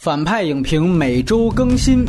反派影评每周更新。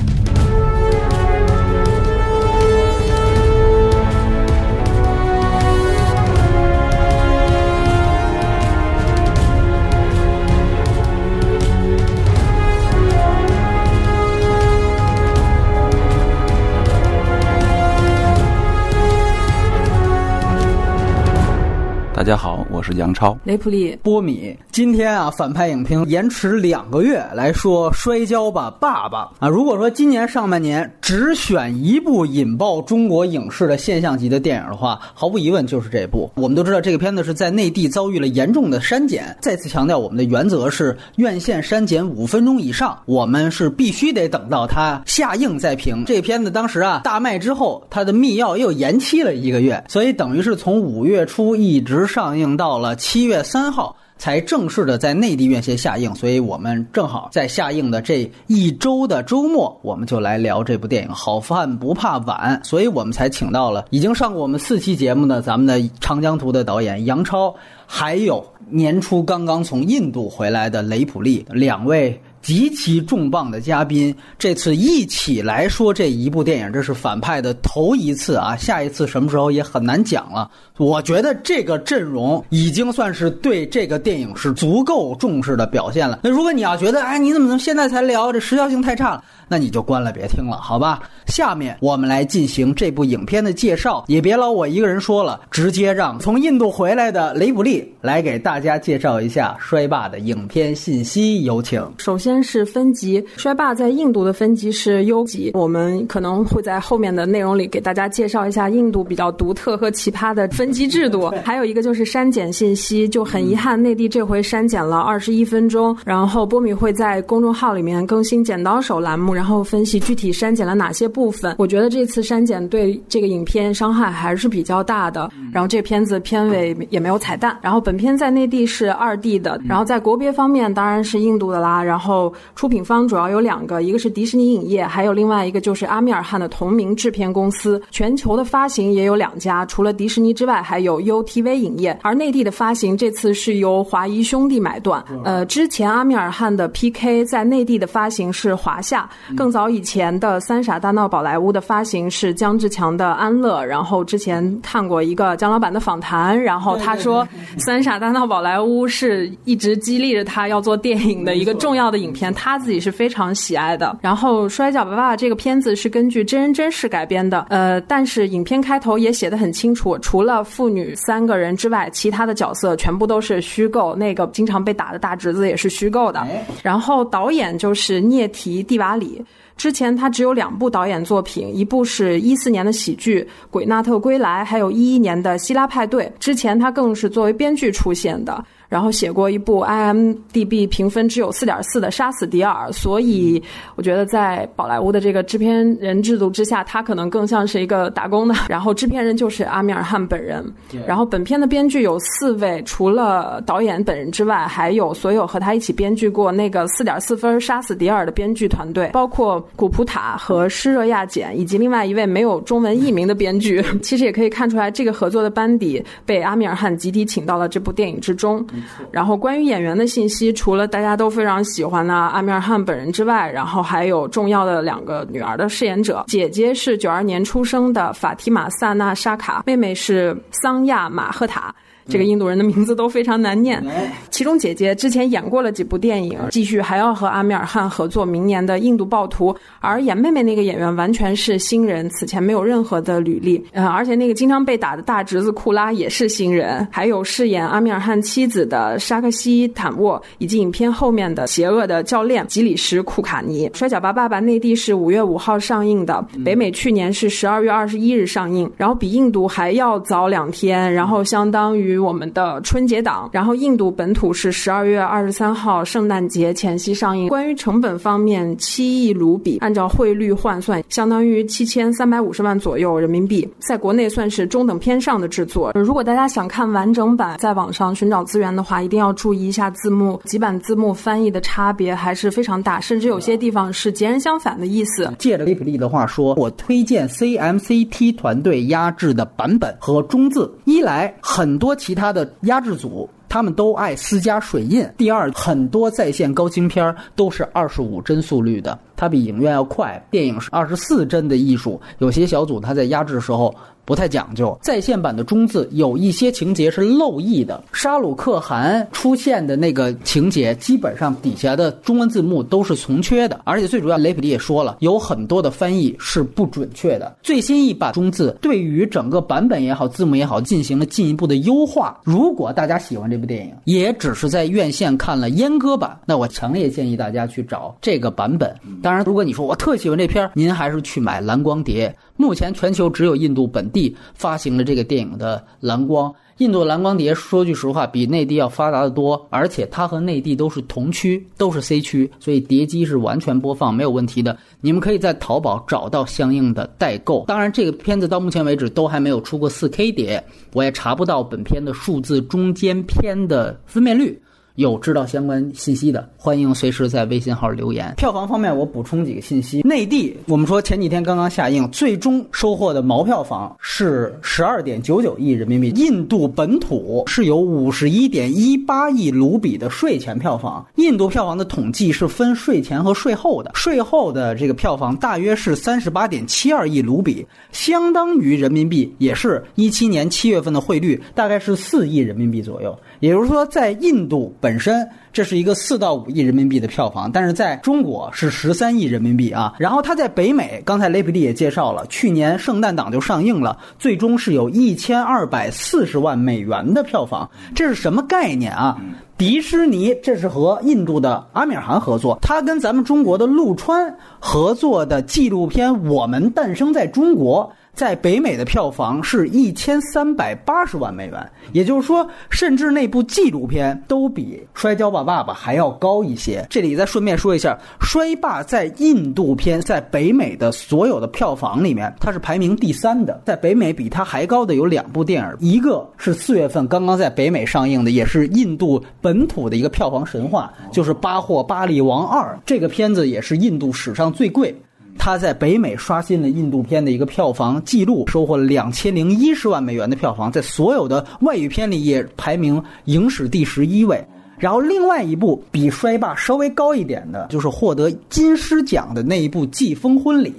大家好，我是杨超。雷普利，波米，今天啊，反派影评延迟两个月来说《摔跤吧，爸爸》啊。如果说今年上半年只选一部引爆中国影视的现象级的电影的话，毫无疑问就是这部。我们都知道这个片子是在内地遭遇了严重的删减。再次强调，我们的原则是院线删减五分钟以上，我们是必须得等到它下映再评。这片子当时啊大卖之后，它的密钥又延期了一个月，所以等于是从五月初一直。上映到了七月三号才正式的在内地院线下映，所以我们正好在下映的这一周的周末，我们就来聊这部电影。好饭不怕晚，所以我们才请到了已经上过我们四期节目的咱们的《长江图》的导演杨超，还有年初刚刚从印度回来的雷普利两位。极其重磅的嘉宾，这次一起来说这一部电影，这是反派的头一次啊！下一次什么时候也很难讲了。我觉得这个阵容已经算是对这个电影是足够重视的表现了。那如果你要觉得，哎，你怎么能现在才聊？这时效性太差了。那你就关了，别听了，好吧？下面我们来进行这部影片的介绍，也别老我一个人说了，直接让从印度回来的雷普利来给大家介绍一下《衰霸》的影片信息，有请。首先是分级，《衰霸》在印度的分级是优级，我们可能会在后面的内容里给大家介绍一下印度比较独特和奇葩的分级制度。还有一个就是删减信息，就很遗憾，内地这回删减了二十一分钟，然后波米会在公众号里面更新“剪刀手”栏目。然后分析具体删减了哪些部分，我觉得这次删减对这个影片伤害还是比较大的。然后这片子片尾也没有彩蛋。然后本片在内地是二 D 的，然后在国别方面当然是印度的啦。然后出品方主要有两个，一个是迪士尼影业，还有另外一个就是阿米尔汗的同名制片公司。全球的发行也有两家，除了迪士尼之外，还有 UTV 影业。而内地的发行这次是由华谊兄弟买断。呃，之前阿米尔汗的 PK 在内地的发行是华夏。更早以前的《三傻大闹宝莱坞》的发行是姜志强的安乐，然后之前看过一个姜老板的访谈，然后他说《三傻大闹宝莱坞》是一直激励着他要做电影的一个重要的影片，他自己是非常喜爱的。然后《摔跤吧，爸爸》这个片子是根据真人真事改编的，呃，但是影片开头也写的很清楚，除了父女三个人之外，其他的角色全部都是虚构，那个经常被打的大侄子也是虚构的。然后导演就是涅提蒂瓦里。之前他只有两部导演作品，一部是一四年的喜剧《鬼纳特归来》，还有一一年的《希拉派对》。之前他更是作为编剧出现的。然后写过一部 IMDB 评分只有四点四的《杀死迪尔》，所以我觉得在宝莱坞的这个制片人制度之下，他可能更像是一个打工的。然后制片人就是阿米尔汗本人。然后本片的编剧有四位，除了导演本人之外，还有所有和他一起编剧过那个四点四分《杀死迪尔》的编剧团队，包括古普塔和施热亚简，以及另外一位没有中文译名的编剧。其实也可以看出来，这个合作的班底被阿米尔汗集体请到了这部电影之中。然后关于演员的信息，除了大家都非常喜欢的阿米尔汗本人之外，然后还有重要的两个女儿的饰演者，姐姐是九二年出生的法提玛萨纳沙卡，妹妹是桑亚马赫塔。这个印度人的名字都非常难念。其中姐姐之前演过了几部电影，继续还要和阿米尔汗合作明年的《印度暴徒》，而演妹妹那个演员完全是新人，此前没有任何的履历。呃，而且那个经常被打的大侄子库拉也是新人，还有饰演阿米尔汗妻子的沙克西坦沃，以及影片后面的邪恶的教练吉里什库卡尼。《摔跤吧，爸爸》内地是五月五号上映的，北美去年是十二月二十一日上映，然后比印度还要早两天，然后相当于。我们的春节档，然后印度本土是十二月二十三号圣诞节前夕上映。关于成本方面，七亿卢比，按照汇率换算，相当于七千三百五十万左右人民币，在国内算是中等偏上的制作。如果大家想看完整版，在网上寻找资源的话，一定要注意一下字幕，几版字幕翻译的差别还是非常大，甚至有些地方是截然相反的意思。借着雷普利的话说，我推荐 CMCT 团队压制的版本和中字，一来很多。其他的压制组他们都爱私加水印。第二，很多在线高清片都是二十五帧速率的，它比影院要快。电影是二十四帧的艺术，有些小组它在压制的时候。不太讲究，在线版的中字有一些情节是漏译的。沙鲁克汗出现的那个情节，基本上底下的中文字幕都是从缺的，而且最主要，雷普利也说了，有很多的翻译是不准确的。最新一版中字对于整个版本也好，字幕也好，进行了进一步的优化。如果大家喜欢这部电影，也只是在院线看了阉割版，那我强烈建议大家去找这个版本。当当然，如果你说我特喜欢这片您还是去买蓝光碟。目前全球只有印度本地发行了这个电影的蓝光。印度蓝光碟说句实话，比内地要发达的多，而且它和内地都是同区，都是 C 区，所以碟机是完全播放没有问题的。你们可以在淘宝找到相应的代购。当然，这个片子到目前为止都还没有出过 4K 碟，我也查不到本片的数字中间片的分辨率。有知道相关信息的，欢迎随时在微信号留言。票房方面，我补充几个信息。内地，我们说前几天刚刚下映，最终收获的毛票房是十二点九九亿人民币。印度本土是有五十一点一八亿卢比的税前票房。印度票房的统计是分税前和税后的，税后的这个票房大约是三十八点七二亿卢比，相当于人民币也是一七年七月份的汇率，大概是四亿人民币左右。也就是说，在印度本身，这是一个四到五亿人民币的票房，但是在中国是十三亿人民币啊。然后它在北美，刚才雷普利也介绍了，去年圣诞档就上映了，最终是有一千二百四十万美元的票房。这是什么概念啊？迪士尼这是和印度的阿米尔汗合作，他跟咱们中国的陆川合作的纪录片《我们诞生在中国》。在北美的票房是一千三百八十万美元，也就是说，甚至那部纪录片都比《摔跤吧，爸爸》还要高一些。这里再顺便说一下，《摔霸》在印度片在北美的所有的票房里面，它是排名第三的。在北美比它还高的有两部电影，一个是四月份刚刚在北美上映的，也是印度本土的一个票房神话，就是《巴霍巴利王二》。这个片子也是印度史上最贵。他在北美刷新了印度片的一个票房记录，收获了两千零一十万美元的票房，在所有的外语片里也排名影史第十一位。然后另外一部比《摔霸》稍微高一点的，就是获得金狮奖的那一部《季风婚礼》，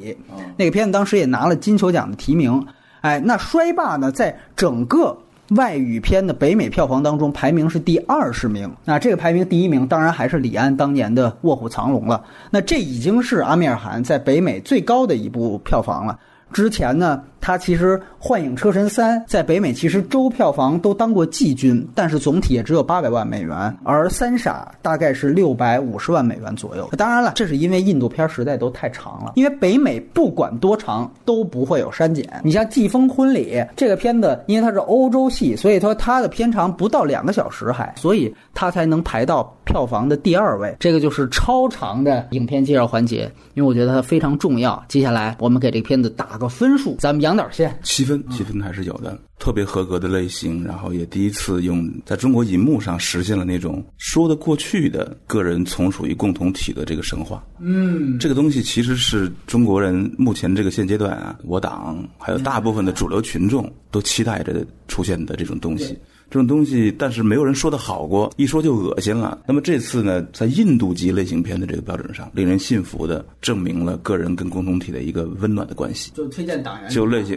那个片子当时也拿了金球奖的提名。哎，那《摔霸》呢，在整个。外语片的北美票房当中排名是第二十名，那这个排名第一名当然还是李安当年的《卧虎藏龙》了。那这已经是阿米尔汗在北美最高的一部票房了。之前呢，它其实《幻影车神三》在北美其实周票房都当过季军，但是总体也只有八百万美元，而《三傻》大概是六百五十万美元左右。当然了，这是因为印度片实在都太长了，因为北美不管多长都不会有删减。你像《季风婚礼》这个片子，因为它是欧洲戏，所以说它的片长不到两个小时还，所以它才能排到票房的第二位。这个就是超长的影片介绍环节，因为我觉得它非常重要。接下来我们给这个片子打。个分数，咱们杨导先七分，七分还是有的，特别合格的类型，然后也第一次用在中国银幕上实现了那种说得过去的个人从属于共同体的这个神话。嗯，这个东西其实是中国人目前这个现阶段啊，我党还有大部分的主流群众都期待着出现的这种东西。这种东西，但是没有人说的好过，一说就恶心了。那么这次呢，在印度级类型片的这个标准上，令人信服的证明了个人跟共同体的一个温暖的关系。就推荐党员，就类型，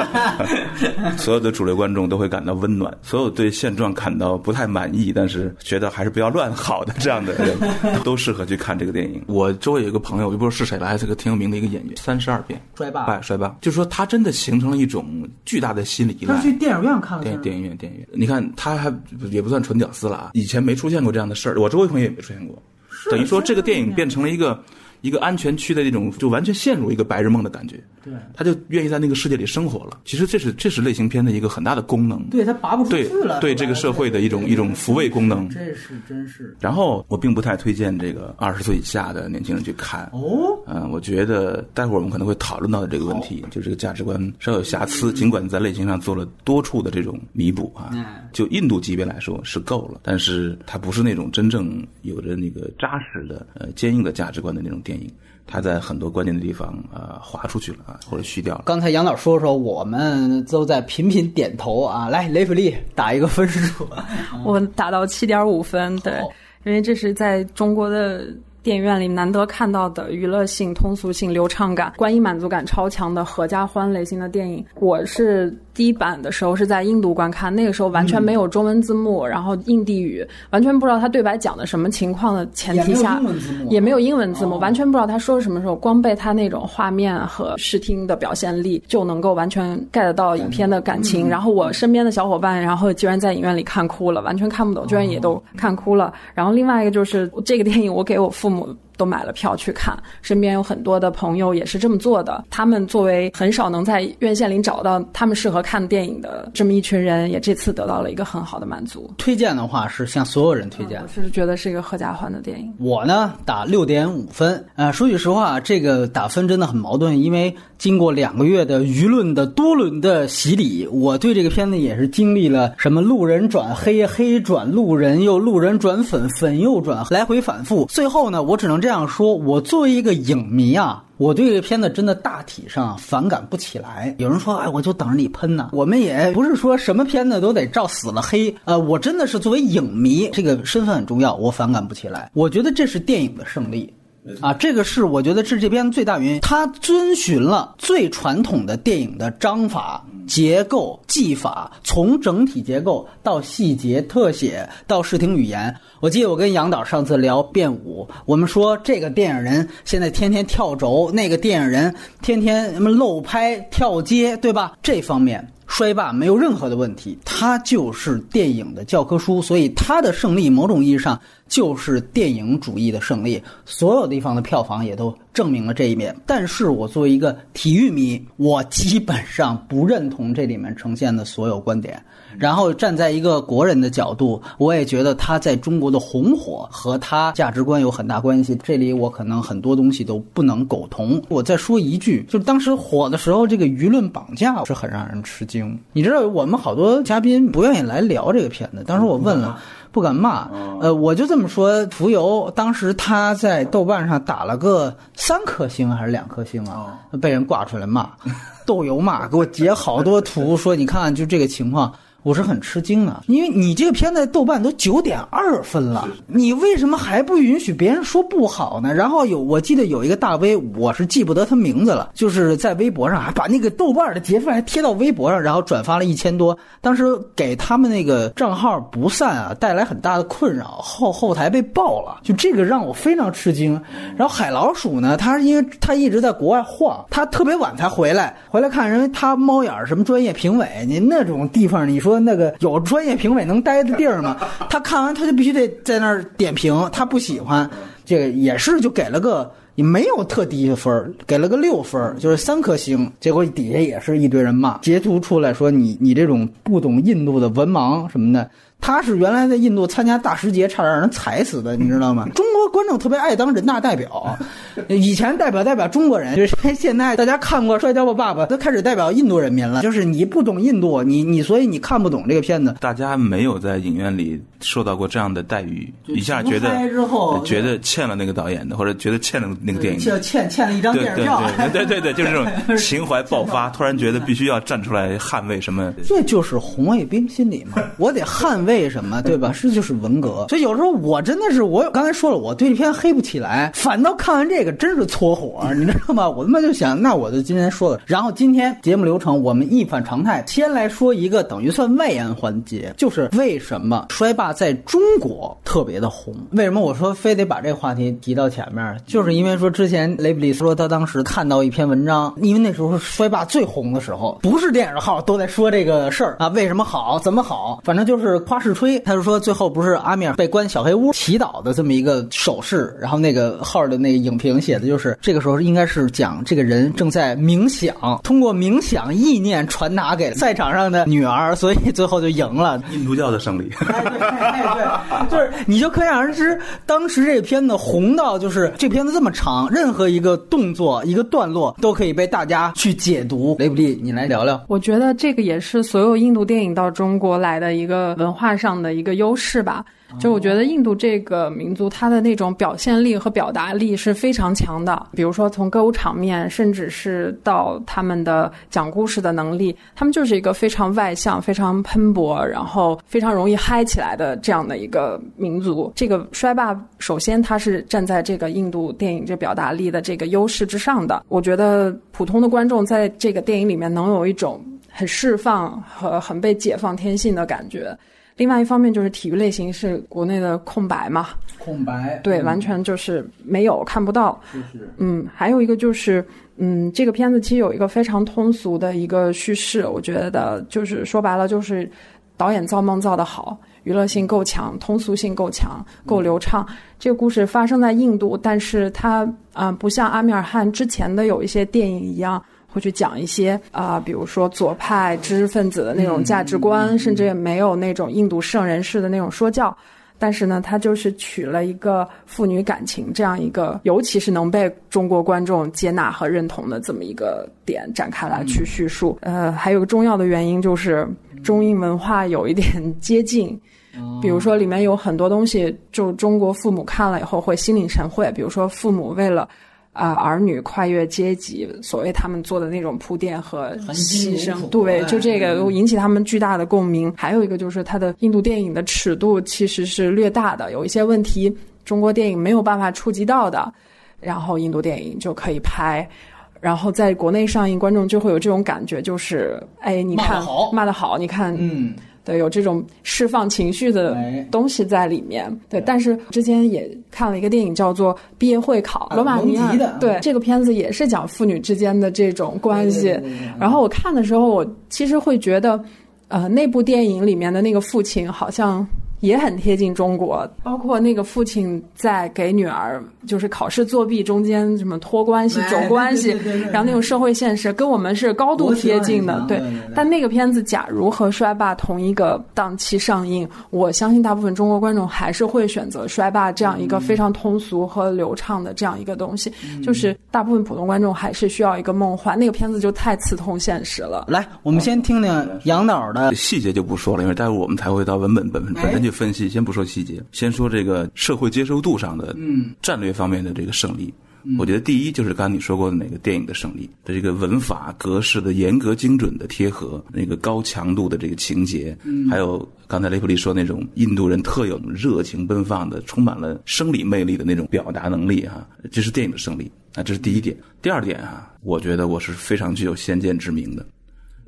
所有的主流观众都会感到温暖。所有对现状感到不太满意，但是觉得还是不要乱好的这样的人，都适合去看这个电影。我周围有一个朋友，我就不知道是谁了，还，是个挺有名的一个演员，三十二变摔霸，哎，摔霸，就说他真的形成了一种巨大的心理依赖。他去电影院看了，电电影院，电影院。你看，他还也不算纯屌丝了啊！以前没出现过这样的事儿，我周围朋友也没出现过。等于说，这个电影变成了一个一个安全区的那种，就完全陷入一个白日梦的感觉。对，他就愿意在那个世界里生活了。其实这是这是类型片的一个很大的功能。对他拔不出去了。对这个社会的一种一种抚慰功能。这是真是。然后我并不太推荐这个二十岁以下的年轻人去看。哦。嗯，我觉得待会儿我们可能会讨论到的这个问题，就是这个价值观稍有瑕疵，尽管在类型上做了多处的这种弥补啊。就印度级别来说是够了，但是它不是那种真正有着那个扎实的呃坚硬的价值观的那种电影，它在很多关键的地方啊、呃划出去了啊，或者虚掉了。刚才杨导说说，我们都在频频点头啊。来，雷普利打一个分数。我打到七点五分，对，哦因为这是在中国的电影院里难得看到的娱乐性、通俗性、流畅感、观影满足感超强的合家欢类型的电影。我是第一版的时候是在印度观看，那个时候完全没有中文字幕，然后印地语，完全不知道他对白讲的什么情况的前提下，也没有英文字幕完全不知道他说什么时候，光被他那种画面和视听的表现力就能够完全 get 到影片的感情。然后我身边的小伙伴，然后居然在影院里看哭了，完全看不懂，居然也都看哭了。然后另外一个就是这个电影，我给我父母。都买了票去看，身边有很多的朋友也是这么做的。他们作为很少能在院线里找到他们适合看电影的这么一群人，也这次得到了一个很好的满足。推荐的话是向所有人推荐我。是觉得是一个合家欢的电影。我呢打六点五分，呃，说句实话，这个打分真的很矛盾，因为经过两个月的舆论的多轮的洗礼，我对这个片子也是经历了什么路人转黑，黑转路人，又路人转粉，粉又转，来回反复。最后呢，我只能这样说，我作为一个影迷啊。我对这个片子真的大体上反感不起来。有人说，哎，我就等着你喷呢。我们也不是说什么片子都得照死了黑。呃，我真的是作为影迷，这个身份很重要，我反感不起来。我觉得这是电影的胜利。啊，这个是我觉得是这边最大原因，它遵循了最传统的电影的章法、结构、技法，从整体结构到细节、特写到视听语言。我记得我跟杨导上次聊变舞，我们说这个电影人现在天天跳轴，那个电影人天天什么漏拍、跳街，对吧？这方面。衰霸没有任何的问题，他就是电影的教科书，所以他的胜利某种意义上就是电影主义的胜利。所有地方的票房也都证明了这一面。但是我作为一个体育迷，我基本上不认同这里面呈现的所有观点。然后站在一个国人的角度，我也觉得他在中国的红火和他价值观有很大关系。这里我可能很多东西都不能苟同。我再说一句，就是当时火的时候，这个舆论绑架是很让人吃惊。你知道，我们好多嘉宾不愿意来聊这个片子。当时我问了。不敢骂，呃，我就这么说。浮游当时他在豆瓣上打了个三颗星还是两颗星啊？被人挂出来骂，豆油骂，给我截好多图，说你看就这个情况。我是很吃惊的，因为你这个片子豆瓣都九点二分了，你为什么还不允许别人说不好呢？然后有我记得有一个大 V，我是记不得他名字了，就是在微博上还把那个豆瓣的截图还贴到微博上，然后转发了一千多，当时给他们那个账号不散啊带来很大的困扰，后后台被爆了，就这个让我非常吃惊。然后海老鼠呢，他是因为他一直在国外晃，他特别晚才回来，回来看人他猫眼什么专业评委，你那种地方你说。说那个有专业评委能待的地儿吗？他看完他就必须得在那儿点评，他不喜欢，这个也是就给了个也没有特低的分给了个六分就是三颗星。结果底下也是一堆人骂，截图出来说你你这种不懂印度的文盲什么的。他是原来在印度参加大师节，差点让人踩死的，你知道吗？中国观众特别爱当人大代表，以前代表代表中国人，就是现在大家看过《摔跤吧，爸爸》，都开始代表印度人民了。就是你不懂印度，你你所以你看不懂这个片子。大家没有在影院里受到过这样的待遇，一下觉得之后觉得欠了那个导演的，或者觉得欠了那个电影，欠欠欠了一张电影票。对对对对，就是这种 情怀爆发，突然觉得必须要站出来捍卫什么。这就是红卫兵心理嘛，我得捍卫什么，对吧？这就是文革。所以有时候我真的是，我刚才说了，我对这片黑不起来，反倒看完这个真是搓火，你知道吗？我他妈就想，那我就今天说了。然后今天节目流程我们一反常态，先来说一个等于算外延环节，就是为什么衰霸在中国特别的红？为什么我说非得把这个话题提到前面？就是因为说之前雷布里说他当时看到一篇文章，因为那时候是衰霸最红的时候，不是电影号都在说这个事儿啊，为什么好，怎么好，反正就是夸式吹。他就说最后不是阿米尔被关小黑屋祈祷的这么一个手势，然后那个号的那个影评写的就是这个时候应该是讲这个人正在冥想，通过冥想意念传达给赛场上的女儿，所以最后就赢了。印度教的胜利，哎对哎对，就是你就可想而知，当时这个片子红到就是这片子这么长，任何一个动作一个段落都可以被大家去解读。雷布利，你来聊聊。我觉得这个也是所有印度电影到中国来的一个文化上的一个优势吧。就我觉得印度这个民族，它的那种表现力和表达力是非常强的。比如说从歌舞场面，甚至是到他们的讲故事的能力，他们就是一个非常外向、非常喷薄，然后非常容易嗨起来的这样的一个民族。这个衰霸，首先它是站在这个印度电影这表达力的这个优势之上的。我觉得普通的观众在这个电影里面能有一种很释放和很被解放天性的感觉。另外一方面就是体育类型是国内的空白嘛，空白，对，完全就是没有看不到。嗯，还有一个就是，嗯，这个片子其实有一个非常通俗的一个叙事，我觉得就是说白了就是导演造梦造得好，娱乐性够强，通俗性够强，够流畅。这个故事发生在印度，但是它啊不像阿米尔汗之前的有一些电影一样。会去讲一些啊，比如说左派知识分子的那种价值观，甚至也没有那种印度圣人式的那种说教。但是呢，他就是取了一个父女感情这样一个，尤其是能被中国观众接纳和认同的这么一个点展开来去叙述。呃，还有个重要的原因就是中印文化有一点 接近，比如说里面有很多东西，就中国父母看了以后会心领神会。比如说父母为了。啊，儿女跨越阶级，所谓他们做的那种铺垫和牺牲，对，就这个引起他们巨大的共鸣。还有一个就是，他的印度电影的尺度其实是略大的，有一些问题中国电影没有办法触及到的，然后印度电影就可以拍，然后在国内上映，观众就会有这种感觉，就是哎，你看骂得好，你看，嗯。对，有这种释放情绪的东西在里面。对，但是之前也看了一个电影，叫做《毕业会考》，罗马尼亚。对，这个片子也是讲父女之间的这种关系。然后我看的时候，我其实会觉得，呃，那部电影里面的那个父亲好像。也很贴近中国，包括那个父亲在给女儿就是考试作弊中间什么托关系、走关系，然后那种社会现实跟我们是高度贴近的。对，但那个片子假如和《衰霸》同一个档期上映，我相信大部分中国观众还是会选择《衰霸》这样一个非常通俗和流畅的这样一个东西。就是大部分普通观众还是需要一个梦幻，那个片子就太刺痛现实了。来，我们先听听杨导的细节就不说了，因为待会儿我们才会到文本本本身就。分析先不说细节，先说这个社会接受度上的，嗯，战略方面的这个胜利。我觉得第一就是刚才你说过的那个电影的胜利的这个文法格式的严格精准的贴合，那个高强度的这个情节，还有刚才雷普利说那种印度人特有热情奔放的、充满了生理魅力的那种表达能力哈，这是电影的胜利啊，这是第一点。第二点啊，我觉得我是非常具有先见之明的。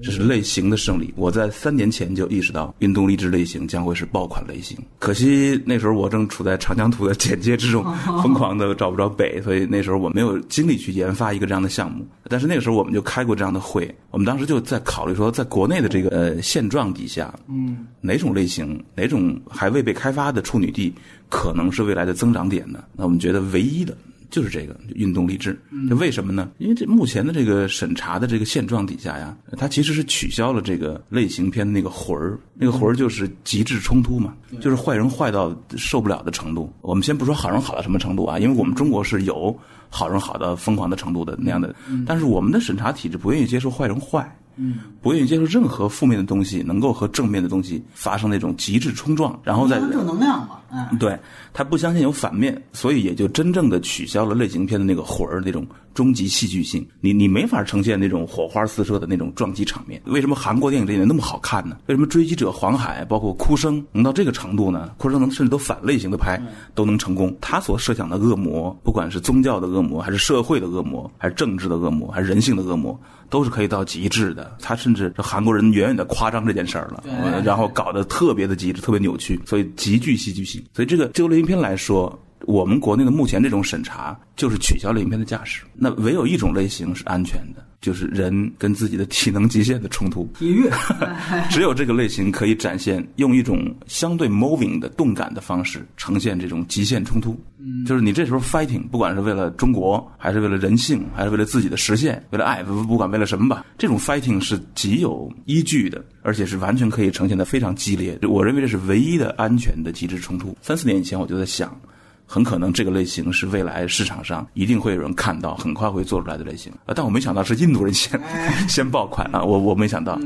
这是类型的胜利。我在三年前就意识到，运动励志类型将会是爆款类型。可惜那时候我正处在长江图的简介之中，疯狂的找不着北，所以那时候我没有精力去研发一个这样的项目。但是那个时候我们就开过这样的会，我们当时就在考虑说，在国内的这个呃现状底下，嗯，哪种类型、哪种还未被开发的处女地，可能是未来的增长点呢？那我们觉得唯一的。就是这个运动励志，这为什么呢？因为这目前的这个审查的这个现状底下呀，它其实是取消了这个类型片的那个魂儿，那个魂儿就是极致冲突嘛，就是坏人坏到受不了的程度。我们先不说好人好到什么程度啊，因为我们中国是有好人好到疯狂的程度的那样的，但是我们的审查体制不愿意接受坏人坏。嗯，不愿意接受任何负面的东西，能够和正面的东西发生那种极致冲撞，然后再正能量嘛。嗯，对他不相信有反面，所以也就真正的取消了类型片的那个魂儿，那种终极戏剧性。你你没法呈现那种火花四射的那种撞击场面。为什么韩国电影这点那么好看呢？为什么追击者黄海包括哭声能到这个程度呢？哭声能甚至都反类型的拍都能成功。他所设想的恶魔，不管是宗教的恶魔，还是社会的恶魔，还是政治的恶魔，还是人性的恶魔。都是可以到极致的，他甚至韩国人远远的夸张这件事儿了，然后搞得特别的极致，特别扭曲，所以极具戏剧性。所以这个就类型片来说，我们国内的目前这种审查就是取消了影片的架势。那唯有一种类型是安全的。就是人跟自己的体能极限的冲突，体育，只有这个类型可以展现，用一种相对 moving 的动感的方式呈现这种极限冲突。嗯，就是你这时候 fighting，不管是为了中国，还是为了人性，还是为了自己的实现，为了爱，不不管为了什么吧，这种 fighting 是极有依据的，而且是完全可以呈现的非常激烈。我认为这是唯一的安全的极致冲突。三四年以前我就在想。很可能这个类型是未来市场上一定会有人看到，很快会做出来的类型。呃，但我没想到是印度人先 先爆款啊，我我没想到。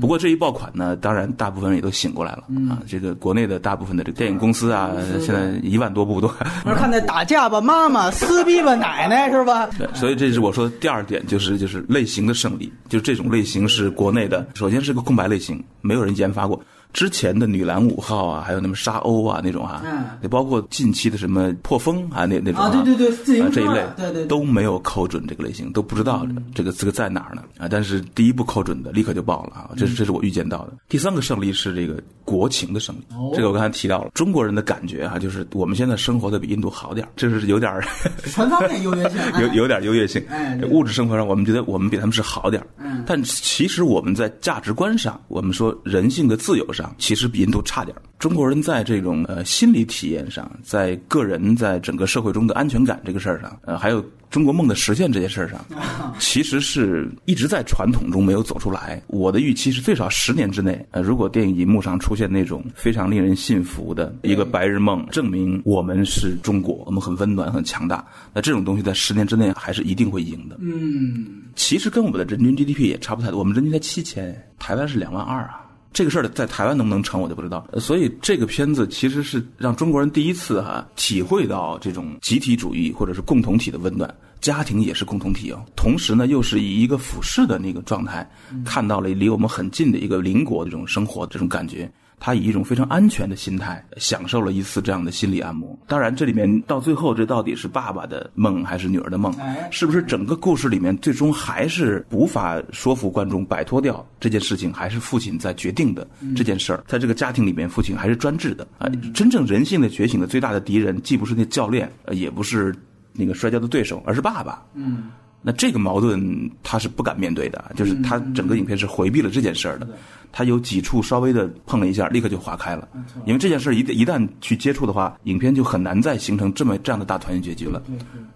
不过这一爆款呢，当然大部分人也都醒过来了啊。这个国内的大部分的这个电影公司啊，现在一万多部都。看那打架吧，妈妈撕逼吧，奶奶是吧？对，所以这是我说的第二点，就是就是类型的胜利，就是这种类型是国内的，首先是个空白类型，没有人研发过。之前的女篮五号啊，还有那么沙鸥啊那种啊，也包括近期的什么破风啊那那种啊，对对对，自行这一类，对对都没有扣准这个类型，都不知道这个这个在哪儿呢啊！但是第一步扣准的立刻就爆了啊，这是这是我预见到的。第三个胜利是这个国情的胜利，这个我刚才提到了，中国人的感觉啊，就是我们现在生活的比印度好点这是有点 全方面优越性，有有点优越性。哎，物质生活上我们觉得我们比他们是好点嗯，但其实我们在价值观上，我们说人性的自由上，其实比印度。差点中国人在这种呃心理体验上，在个人在整个社会中的安全感这个事儿上，呃，还有中国梦的实现这件事儿上，其实是一直在传统中没有走出来。我的预期是最少十年之内，呃，如果电影银幕上出现那种非常令人信服的一个白日梦，证明我们是中国，我们很温暖、很强大，那这种东西在十年之内还是一定会赢的。嗯，其实跟我们的人均 GDP 也差不太多，我们人均才七千，台湾是两万二啊。这个事儿在台湾能不能成，我就不知道。所以这个片子其实是让中国人第一次哈体会到这种集体主义或者是共同体的温暖，家庭也是共同体哦。同时呢，又是以一个俯视的那个状态，看到了离我们很近的一个邻国的这种生活这种感觉。他以一种非常安全的心态，享受了一次这样的心理按摩。当然，这里面到最后，这到底是爸爸的梦还是女儿的梦？是不是整个故事里面最终还是无法说服观众摆脱掉这件事情？还是父亲在决定的这件事儿？在这个家庭里面，父亲还是专制的啊！真正人性的觉醒的最大的敌人，既不是那教练，也不是那个摔跤的对手，而是爸爸。嗯。那这个矛盾他是不敢面对的，就是他整个影片是回避了这件事儿的。他有几处稍微的碰了一下，立刻就划开了。因为这件事儿一一旦去接触的话，影片就很难再形成这么这样的大团圆结局了。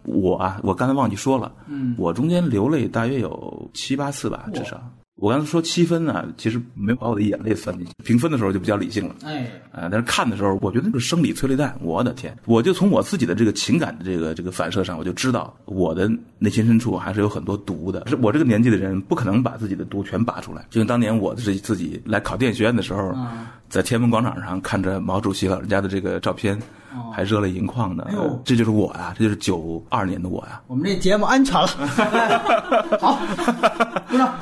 我啊，我刚才忘记说了，我中间流泪大约有七八次吧，至少。我刚才说七分呢，其实没有把我的眼泪算进去。评分的时候就比较理性了，哎，啊，但是看的时候，我觉得那是生理催泪弹。我的天，我就从我自己的这个情感的这个这个反射上，我就知道我的内心深处还是有很多毒的。是我这个年纪的人，不可能把自己的毒全拔出来。就像当年我自己自己来考电影学院的时候，在天安门广场上看着毛主席老人家的这个照片。还热泪盈眶的，这就是我呀，这就是九二年的我呀。我们这节目安全了，好，鼓掌。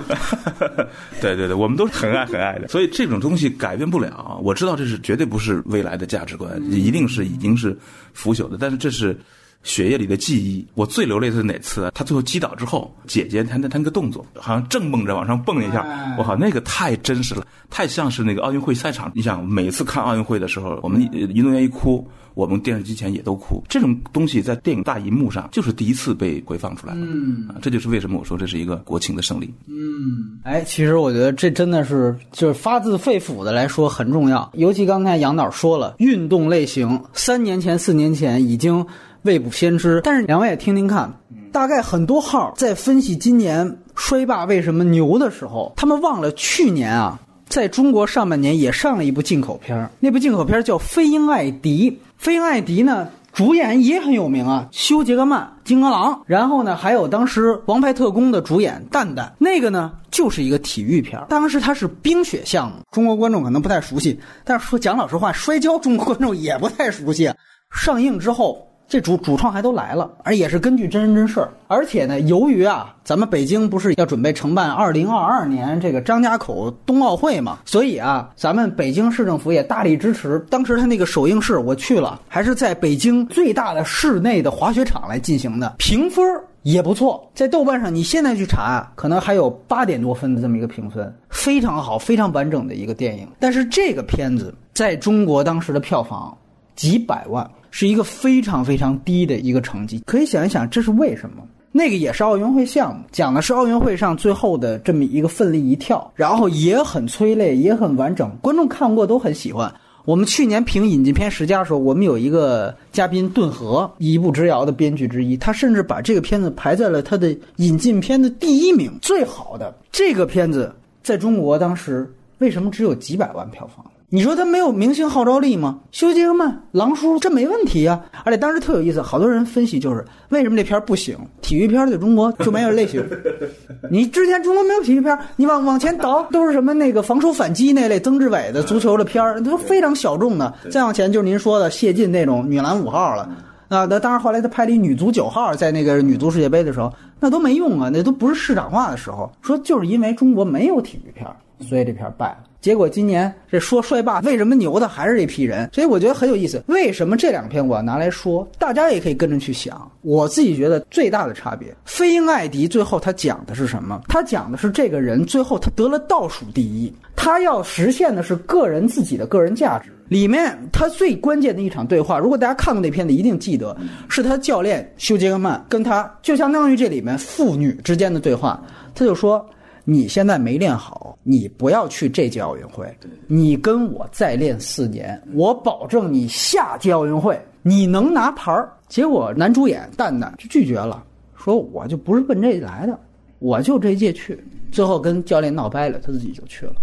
对对对，我们都是很爱很爱的，所以这种东西改变不了。我知道这是绝对不是未来的价值观，一定是已经是腐朽的，但是这是。血液里的记忆，我最流泪的是哪次？他最后击倒之后，姐姐她那她那个动作，好像正蹦着往上蹦一下，我靠，那个太真实了，太像是那个奥运会赛场。你想，每次看奥运会的时候，我们运动员一哭，我们电视机前也都哭。这种东西在电影大银幕上就是第一次被回放出来了。嗯，这就是为什么我说这是一个国情的胜利。嗯，哎，其实我觉得这真的是就是发自肺腑的来说很重要。尤其刚才杨导说了，运动类型三年前、四年前已经。未卜先知，但是两位也听听看，大概很多号在分析今年衰霸为什么牛的时候，他们忘了去年啊，在中国上半年也上了一部进口片那部进口片叫《飞鹰艾迪》。《飞鹰艾迪》呢，主演也很有名啊，休·杰克曼，金刚狼。然后呢，还有当时《王牌特工》的主演蛋蛋。那个呢，就是一个体育片当时它是冰雪项目，中国观众可能不太熟悉，但是说讲老实话，摔跤中国观众也不太熟悉。上映之后。这主主创还都来了，而也是根据真人真事儿。而且呢，由于啊，咱们北京不是要准备承办二零二二年这个张家口冬奥会嘛，所以啊，咱们北京市政府也大力支持。当时他那个首映式我去了，还是在北京最大的室内的滑雪场来进行的，评分也不错。在豆瓣上，你现在去查，可能还有八点多分的这么一个评分，非常好，非常完整的一个电影。但是这个片子在中国当时的票房几百万。是一个非常非常低的一个成绩，可以想一想这是为什么？那个也是奥运会项目，讲的是奥运会上最后的这么一个奋力一跳，然后也很催泪，也很完整，观众看过都很喜欢。我们去年评引进片十佳的时候，我们有一个嘉宾顿河，一步之遥的编剧之一，他甚至把这个片子排在了他的引进片的第一名，最好的这个片子在中国当时为什么只有几百万票房？你说他没有明星号召力吗？休·杰克曼、狼叔，这没问题啊！而且当时特有意思，好多人分析就是为什么这片不行？体育片在中国就没有类型。你之前中国没有体育片，你往往前倒都是什么那个防守反击那类曾志伟的足球的片儿，都非常小众的。再往前就是您说的谢晋那种女篮五号了啊。那当然后来他拍了一女足九号，在那个女足世界杯的时候，那都没用啊，那都不是市场化的时候。说就是因为中国没有体育片，所以这片败了。结果今年这说帅爸为什么牛的还是这批人，所以我觉得很有意思。为什么这两篇我要拿来说？大家也可以跟着去想。我自己觉得最大的差别，飞鹰艾迪最后他讲的是什么？他讲的是这个人最后他得了倒数第一，他要实现的是个人自己的个人价值。里面他最关键的一场对话，如果大家看过那片子，一定记得是他教练休杰克曼跟他，就相当于这里面父女之间的对话。他就说。你现在没练好，你不要去这届奥运会。你跟我再练四年，我保证你下届奥运会你能拿牌儿。结果男主演蛋蛋就拒绝了，说我就不是奔这来的，我就这届去。最后跟教练闹掰了，他自己就去了。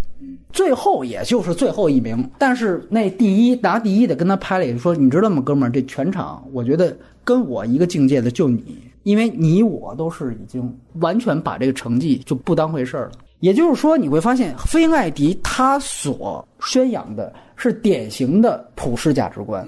最后也就是最后一名，但是那第一拿第一的跟他拍了，也说你知道吗，哥们儿，这全场我觉得跟我一个境界的就你。因为你我都是已经完全把这个成绩就不当回事儿了，也就是说，你会发现飞鹰艾迪他所宣扬的是典型的普世价值观，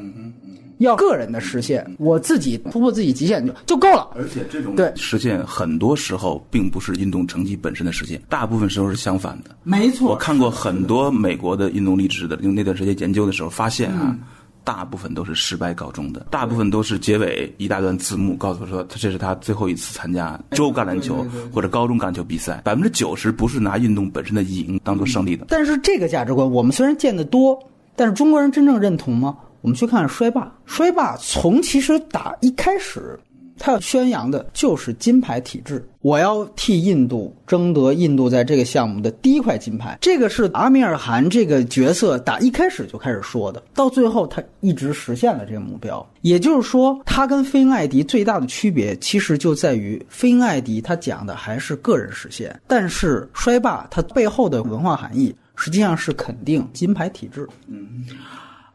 要个人的实现，我自己突破自己极限就就够了。而且这种对实现很多时候并不是运动成绩本身的实现，大部分时候是相反的。没错，我看过很多美国的运动励志的，用那段时间研究的时候发现啊。大部分都是失败告终的，大部分都是结尾一大段字幕，告诉说他这是他最后一次参加州橄榄球或者高中橄榄球比赛。百分之九十不是拿运动本身的赢当做胜利的。但是这个价值观，我们虽然见得多，但是中国人真正认同吗？我们去看摔霸，摔霸从其实打一开始。他要宣扬的就是金牌体制，我要替印度争得印度在这个项目的第一块金牌。这个是阿米尔汗这个角色打一开始就开始说的，到最后他一直实现了这个目标。也就是说，他跟飞鹰艾迪最大的区别，其实就在于飞鹰艾迪他讲的还是个人实现，但是衰霸它背后的文化含义实际上是肯定金牌体制。嗯。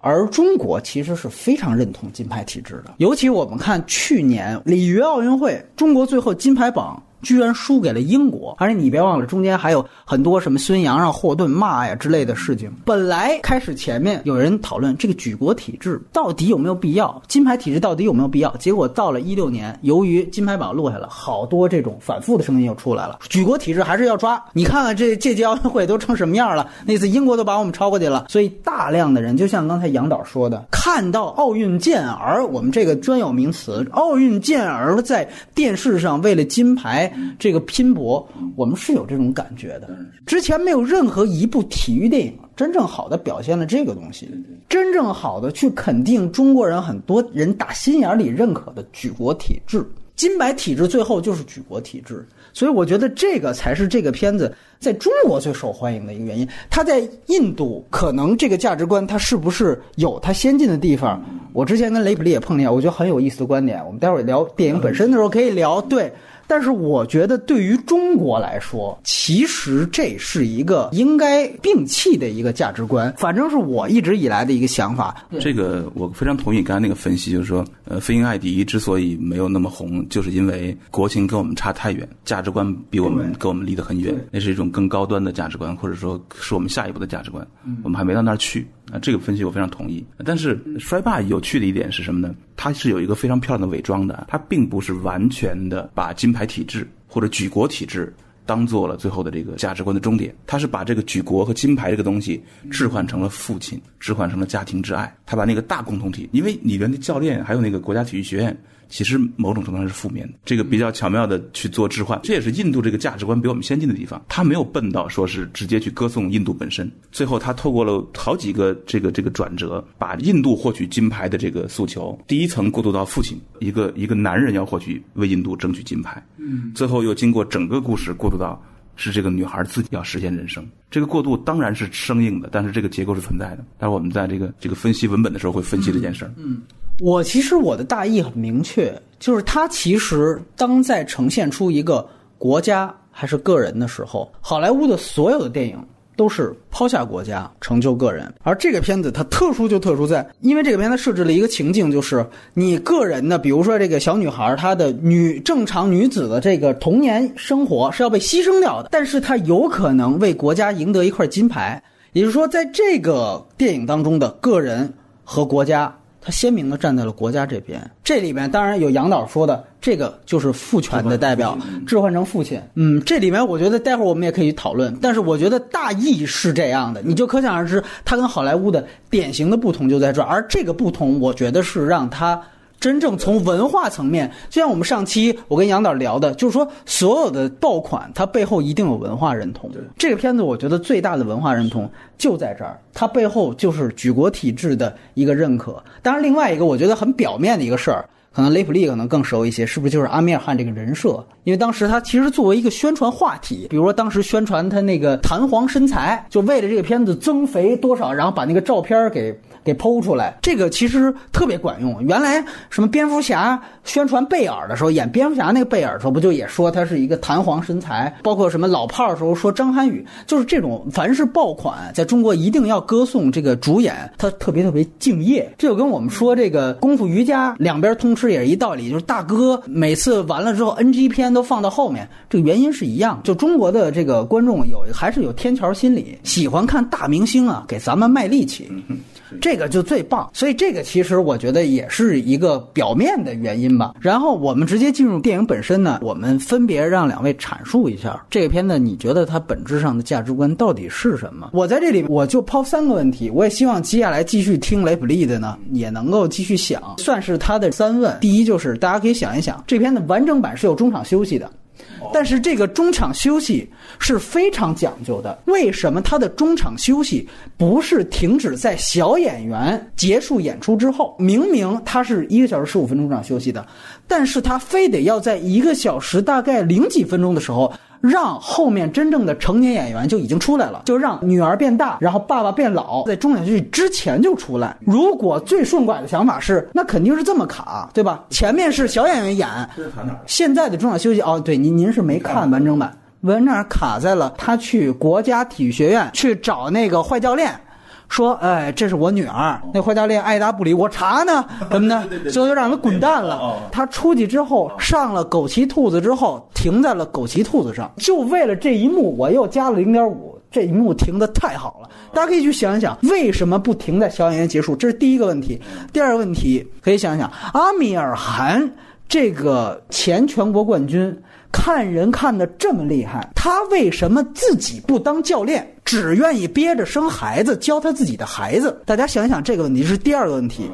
而中国其实是非常认同金牌体制的，尤其我们看去年里约奥运会，中国最后金牌榜。居然输给了英国，而且你别忘了，中间还有很多什么孙杨让霍顿骂呀之类的事情。本来开始前面有人讨论这个举国体制到底有没有必要，金牌体制到底有没有必要？结果到了一六年，由于金牌榜落下了，好多这种反复的声音又出来了。举国体制还是要抓。你看看这这届奥运会都成什么样了？那次英国都把我们超过去了。所以大量的人，就像刚才杨导说的，看到奥运健儿，我们这个专有名词，奥运健儿在电视上为了金牌。这个拼搏，我们是有这种感觉的。之前没有任何一部体育电影真正好的表现了这个东西，真正好的去肯定中国人很多人打心眼里认可的举国体制、金牌体制，最后就是举国体制。所以我觉得这个才是这个片子在中国最受欢迎的一个原因。它在印度可能这个价值观，它是不是有它先进的地方？我之前跟雷普利也碰见，我觉得很有意思的观点。我们待会儿聊电影本身的时候可以聊。对。但是我觉得，对于中国来说，其实这是一个应该摒弃的一个价值观。反正是我一直以来的一个想法。这个我非常同意刚才那个分析，就是说，呃，飞鹰艾迪之所以没有那么红，就是因为国情跟我们差太远，价值观比我们跟我们离得很远。那是一种更高端的价值观，或者说是我们下一步的价值观。我们还没到那儿去啊。这个分析我非常同意。但是衰霸有趣的一点是什么呢？它是有一个非常漂亮的伪装的，它并不是完全的把金牌体制或者举国体制当做了最后的这个价值观的终点，它是把这个举国和金牌这个东西置换成了父亲，置换成了家庭之爱，他把那个大共同体，因为里面的教练还有那个国家体育学院。其实某种程度上是负面的，这个比较巧妙的去做置换，这也是印度这个价值观比我们先进的地方。他没有笨到说是直接去歌颂印度本身，最后他透过了好几个这个这个转折，把印度获取金牌的这个诉求，第一层过渡到父亲，一个一个男人要获取为印度争取金牌，嗯，最后又经过整个故事过渡到是这个女孩自己要实现人生。这个过渡当然是生硬的，但是这个结构是存在的。但是我们在这个这个分析文本的时候会分析这件事儿，嗯。我其实我的大意很明确，就是它其实当在呈现出一个国家还是个人的时候，好莱坞的所有的电影都是抛下国家，成就个人。而这个片子它特殊就特殊在，因为这个片子设置了一个情境，就是你个人的，比如说这个小女孩，她的女正常女子的这个童年生活是要被牺牲掉的，但是她有可能为国家赢得一块金牌。也就是说，在这个电影当中的个人和国家。他鲜明的站在了国家这边，这里面当然有杨导说的，这个就是父权的代表，置换成父亲。嗯，这里面我觉得待会儿我们也可以讨论，但是我觉得大意是这样的，你就可想而知，他跟好莱坞的典型的不同就在这儿，而这个不同，我觉得是让他。真正从文化层面，就像我们上期我跟杨导聊的，就是说所有的爆款它背后一定有文化认同。这个片子我觉得最大的文化认同就在这儿，它背后就是举国体制的一个认可。当然，另外一个我觉得很表面的一个事儿，可能雷普利可能更熟一些，是不是就是阿米尔汗这个人设？因为当时他其实作为一个宣传话题，比如说当时宣传他那个弹簧身材，就为了这个片子增肥多少，然后把那个照片给。给剖出来，这个其实特别管用。原来什么蝙蝠侠宣传贝尔的时候，演蝙蝠侠那个贝尔的时候，不就也说他是一个弹簧身材？包括什么老炮儿的时候说张涵予，就是这种凡是爆款，在中国一定要歌颂这个主演，他特别特别敬业。这就跟我们说这个功夫瑜伽两边通吃也是一道理，就是大哥每次完了之后 NG 片都放到后面，这个原因是一样。就中国的这个观众有还是有天桥心理，喜欢看大明星啊给咱们卖力气。这个就最棒，所以这个其实我觉得也是一个表面的原因吧。然后我们直接进入电影本身呢，我们分别让两位阐述一下这个片子，你觉得它本质上的价值观到底是什么？我在这里我就抛三个问题，我也希望接下来继续听雷普利的呢，也能够继续想，算是他的三问。第一就是大家可以想一想，这片的完整版是有中场休息的。但是这个中场休息是非常讲究的。为什么他的中场休息不是停止在小演员结束演出之后？明明他是一个小时十五分钟中场休息的，但是他非得要在一个小时大概零几分钟的时候。让后面真正的成年演员就已经出来了，就让女儿变大，然后爸爸变老，在中场休息之前就出来。如果最顺拐的想法是，那肯定是这么卡，对吧？前面是小演员演，现在的中场休息哦，对，您您是没看完整版，文章卡在了他去国家体育学院去找那个坏教练。说，哎，这是我女儿。那坏教练爱答不理，我查呢，怎么的，最后就让他滚蛋了。他出去之后上了枸杞兔子之后，停在了枸杞兔子上，就为了这一幕，我又加了零点五。这一幕停的太好了，大家可以去想一想，为什么不停在小演员结束？这是第一个问题。第二个问题，可以想一想，阿米尔汗这个前全国冠军。看人看的这么厉害，他为什么自己不当教练，只愿意憋着生孩子教他自己的孩子？大家想一想这个问题是第二个问题。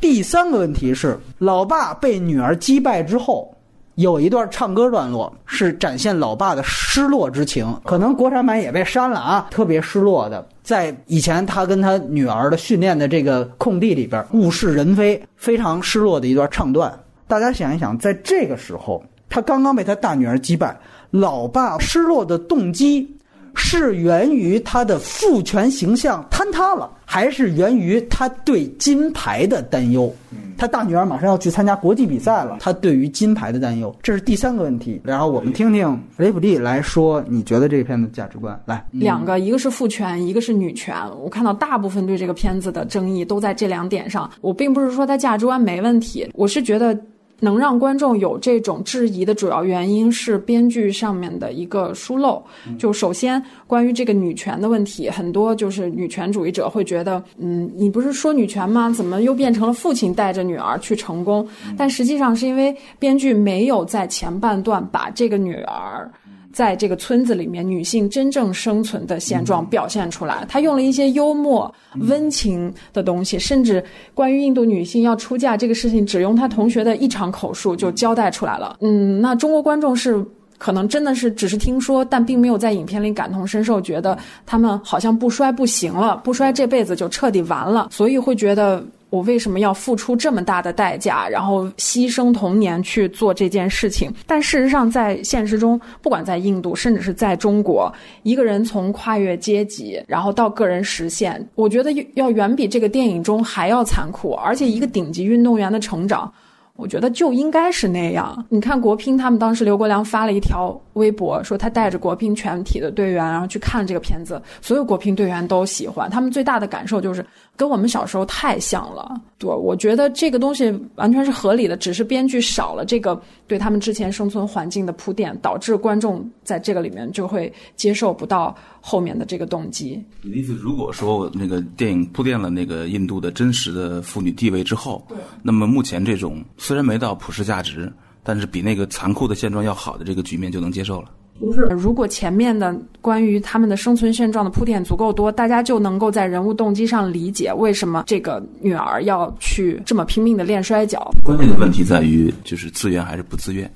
第三个问题是，老爸被女儿击败之后，有一段唱歌段落是展现老爸的失落之情，可能国产版也被删了啊，特别失落的，在以前他跟他女儿的训练的这个空地里边，物是人非，非常失落的一段唱段。大家想一想，在这个时候。他刚刚被他大女儿击败，老爸失落的动机是源于他的父权形象坍塌了，还是源于他对金牌的担忧？他大女儿马上要去参加国际比赛了，他对于金牌的担忧，这是第三个问题。然后我们听听雷普利来说，你觉得这个片子价值观？来，两个，一个是父权，一个是女权。我看到大部分对这个片子的争议都在这两点上。我并不是说他价值观没问题，我是觉得。能让观众有这种质疑的主要原因是编剧上面的一个疏漏。就首先关于这个女权的问题，很多就是女权主义者会觉得，嗯，你不是说女权吗？怎么又变成了父亲带着女儿去成功？但实际上是因为编剧没有在前半段把这个女儿。在这个村子里面，女性真正生存的现状表现出来。他用了一些幽默、温情的东西，甚至关于印度女性要出嫁这个事情，只用他同学的一场口述就交代出来了。嗯，那中国观众是可能真的是只是听说，但并没有在影片里感同身受，觉得他们好像不摔不行了，不摔这辈子就彻底完了，所以会觉得。我为什么要付出这么大的代价，然后牺牲童年去做这件事情？但事实上，在现实中，不管在印度，甚至是在中国，一个人从跨越阶级，然后到个人实现，我觉得要远比这个电影中还要残酷。而且，一个顶级运动员的成长，我觉得就应该是那样。你看国乒，他们当时刘国梁发了一条微博，说他带着国乒全体的队员，然后去看这个片子，所有国乒队员都喜欢。他们最大的感受就是跟我们小时候太像了。对，我觉得这个东西完全是合理的，只是编剧少了这个对他们之前生存环境的铺垫，导致观众在这个里面就会接受不到后面的这个动机。你的意思，如果说那个电影铺垫了那个印度的真实的妇女地位之后，对，那么目前这种。虽然没到普世价值，但是比那个残酷的现状要好的这个局面就能接受了。不是，如果前面的关于他们的生存现状的铺垫足够多，大家就能够在人物动机上理解为什么这个女儿要去这么拼命的练摔跤。关键的问题在于，就是自愿还是不自愿。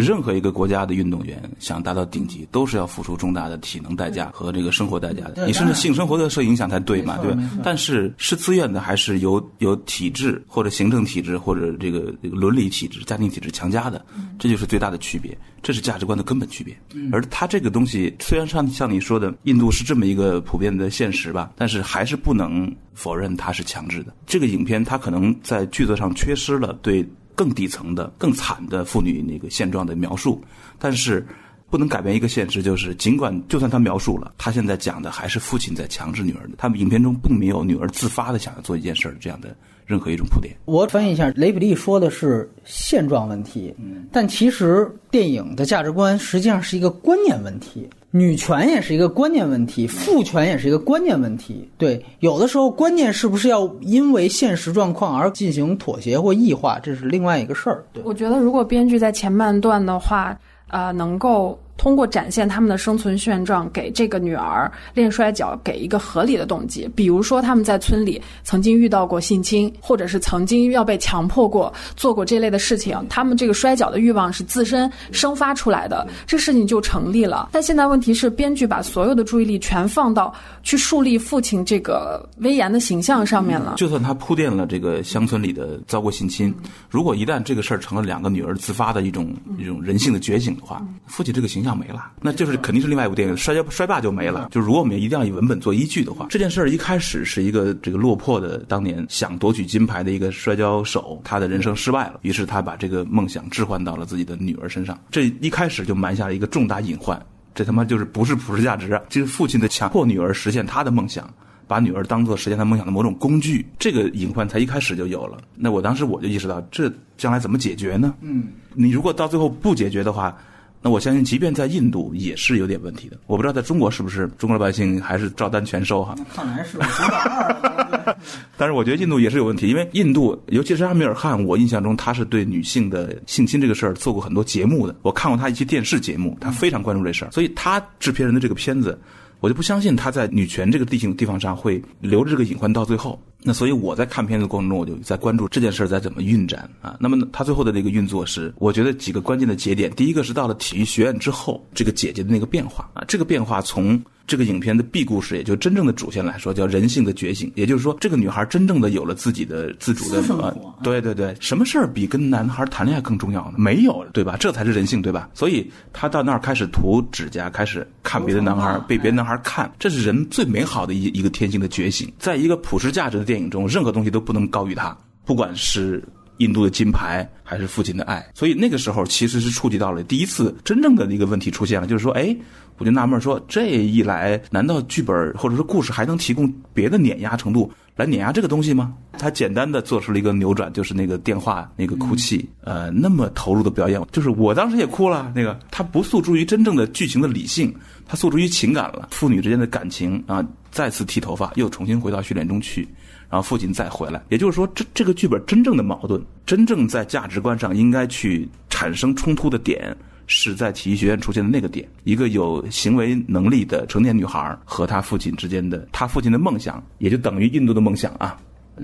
任何一个国家的运动员想达到顶级，都是要付出重大的体能代价和这个生活代价的。你甚至性生活都受影响才对嘛？对吧？但是是自愿的，还是由由体制或者行政体制或者这个这个伦理体制、家庭体制强加的？这就是最大的区别，这是价值观的根本区别。而他这个东西，虽然像像你说的，印度是这么一个普遍的现实吧，但是还是不能否认它是强制的。这个影片它可能在剧作上缺失了对。更底层的、更惨的妇女那个现状的描述，但是不能改变一个现实，就是尽管就算他描述了，他现在讲的还是父亲在强制女儿的。他们影片中并没有女儿自发的想要做一件事儿这样的任何一种铺垫。我翻译一下，雷比利说的是现状问题，但其实电影的价值观实际上是一个观念问题。女权也是一个观念问题，父权也是一个观念问题。对，有的时候观念是不是要因为现实状况而进行妥协或异化，这是另外一个事儿。对我觉得，如果编剧在前半段的话，呃，能够。通过展现他们的生存现状，给这个女儿练摔跤，给一个合理的动机。比如说，他们在村里曾经遇到过性侵，或者是曾经要被强迫过做过这类的事情，他们这个摔跤的欲望是自身生发出来的，这事情就成立了。但现在问题是，编剧把所有的注意力全放到去树立父亲这个威严的形象上面了。就算他铺垫了这个乡村里的遭过性侵，如果一旦这个事儿成了两个女儿自发的一种一种人性的觉醒的话，父亲这个形象。没了，那就是肯定是另外一部电影《摔跤摔霸》就没了。就如果我们一定要以文本做依据的话，这件事儿一开始是一个这个落魄的当年想夺取金牌的一个摔跤手，他的人生失败了，于是他把这个梦想置换到了自己的女儿身上。这一开始就埋下了一个重大隐患，这他妈就是不是普世价值啊！这是父亲的强迫女儿实现他的梦想，把女儿当做实现他梦想的某种工具，这个隐患才一开始就有了。那我当时我就意识到，这将来怎么解决呢？嗯，你如果到最后不解决的话。那我相信，即便在印度也是有点问题的。我不知道在中国是不是中国老百姓还是照单全收哈？看来是。但是我觉得印度也是有问题，因为印度，尤其是阿米尔汗，我印象中他是对女性的性侵这个事儿做过很多节目的。我看过他一期电视节目，他非常关注这事儿，所以他制片人的这个片子。我就不相信他在女权这个地形地方上会留着这个隐患到最后。那所以我在看片子过程中，我就在关注这件事儿在怎么运转啊。那么他最后的那个运作是，我觉得几个关键的节点。第一个是到了体育学院之后，这个姐姐的那个变化啊，这个变化从。这个影片的 B 故事，也就真正的主线来说，叫人性的觉醒。也就是说，这个女孩真正的有了自己的自主的啊，对对对，什么事儿比跟男孩谈恋爱更重要呢？没有，对吧？这才是人性，对吧？所以她到那儿开始涂指甲，开始看别的男孩，被别的男孩看，这是人最美好的一一个天性的觉醒。在一个普世价值的电影中，任何东西都不能高于它，不管是。印度的金牌还是父亲的爱，所以那个时候其实是触及到了第一次真正的一个问题出现了，就是说，哎，我就纳闷说，这一来，难道剧本或者说故事还能提供别的碾压程度来碾压这个东西吗？他简单的做出了一个扭转，就是那个电话那个哭泣，呃，那么投入的表演，就是我当时也哭了。那个他不诉诸于真正的剧情的理性，他诉诸于情感了，父女之间的感情啊，再次剃头发，又重新回到训练中去。然后父亲再回来，也就是说，这这个剧本真正的矛盾，真正在价值观上应该去产生冲突的点，是在体育学院出现的那个点。一个有行为能力的成年女孩和她父亲之间的，她父亲的梦想，也就等于印度的梦想啊，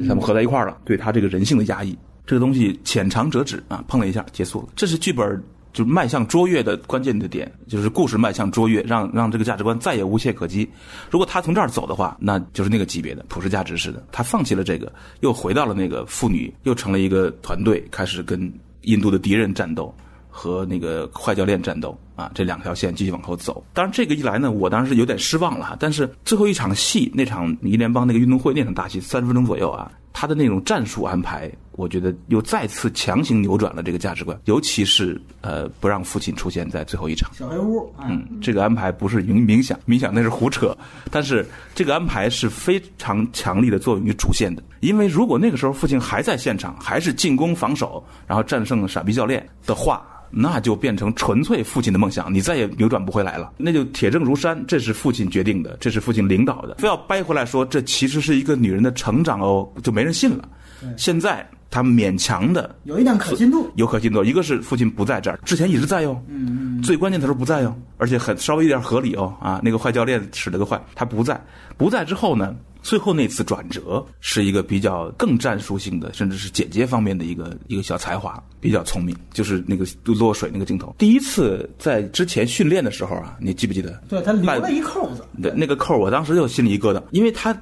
他们合在一块儿了。对她这个人性的压抑，这个东西浅尝辄止啊，碰了一下结束了。这是剧本。就是迈向卓越的关键的点，就是故事迈向卓越，让让这个价值观再也无懈可击。如果他从这儿走的话，那就是那个级别的普世价值式的。他放弃了这个，又回到了那个妇女，又成了一个团队，开始跟印度的敌人战斗，和那个坏教练战斗。啊，这两条线继续往后走。当然，这个一来呢，我当时有点失望了哈。但是最后一场戏，那场一联邦那个运动会那场大戏，三十分钟左右啊，他的那种战术安排，我觉得又再次强行扭转了这个价值观，尤其是呃，不让父亲出现在最后一场。小黑屋，嗯，这个安排不是冥冥想，冥想那是胡扯。但是这个安排是非常强力的作用于主线的，因为如果那个时候父亲还在现场，还是进攻防守，然后战胜傻逼教练的话。那就变成纯粹父亲的梦想，你再也扭转不回来了。那就铁证如山，这是父亲决定的，这是父亲领导的。非要掰回来说，这其实是一个女人的成长哦，就没人信了。现在他勉强的有一点可信度，有可信度。一个是父亲不在这儿，之前一直在哟。嗯嗯。最关键他说不在哟，而且很稍微有点合理哦啊，那个坏教练使了个坏，他不在，不在之后呢？最后那次转折是一个比较更战术性的，甚至是剪接方面的一个一个小才华，比较聪明，就是那个落水那个镜头。第一次在之前训练的时候啊，你记不记得？对他留了一扣子，对那个扣，我当时就心里一疙瘩，因为他。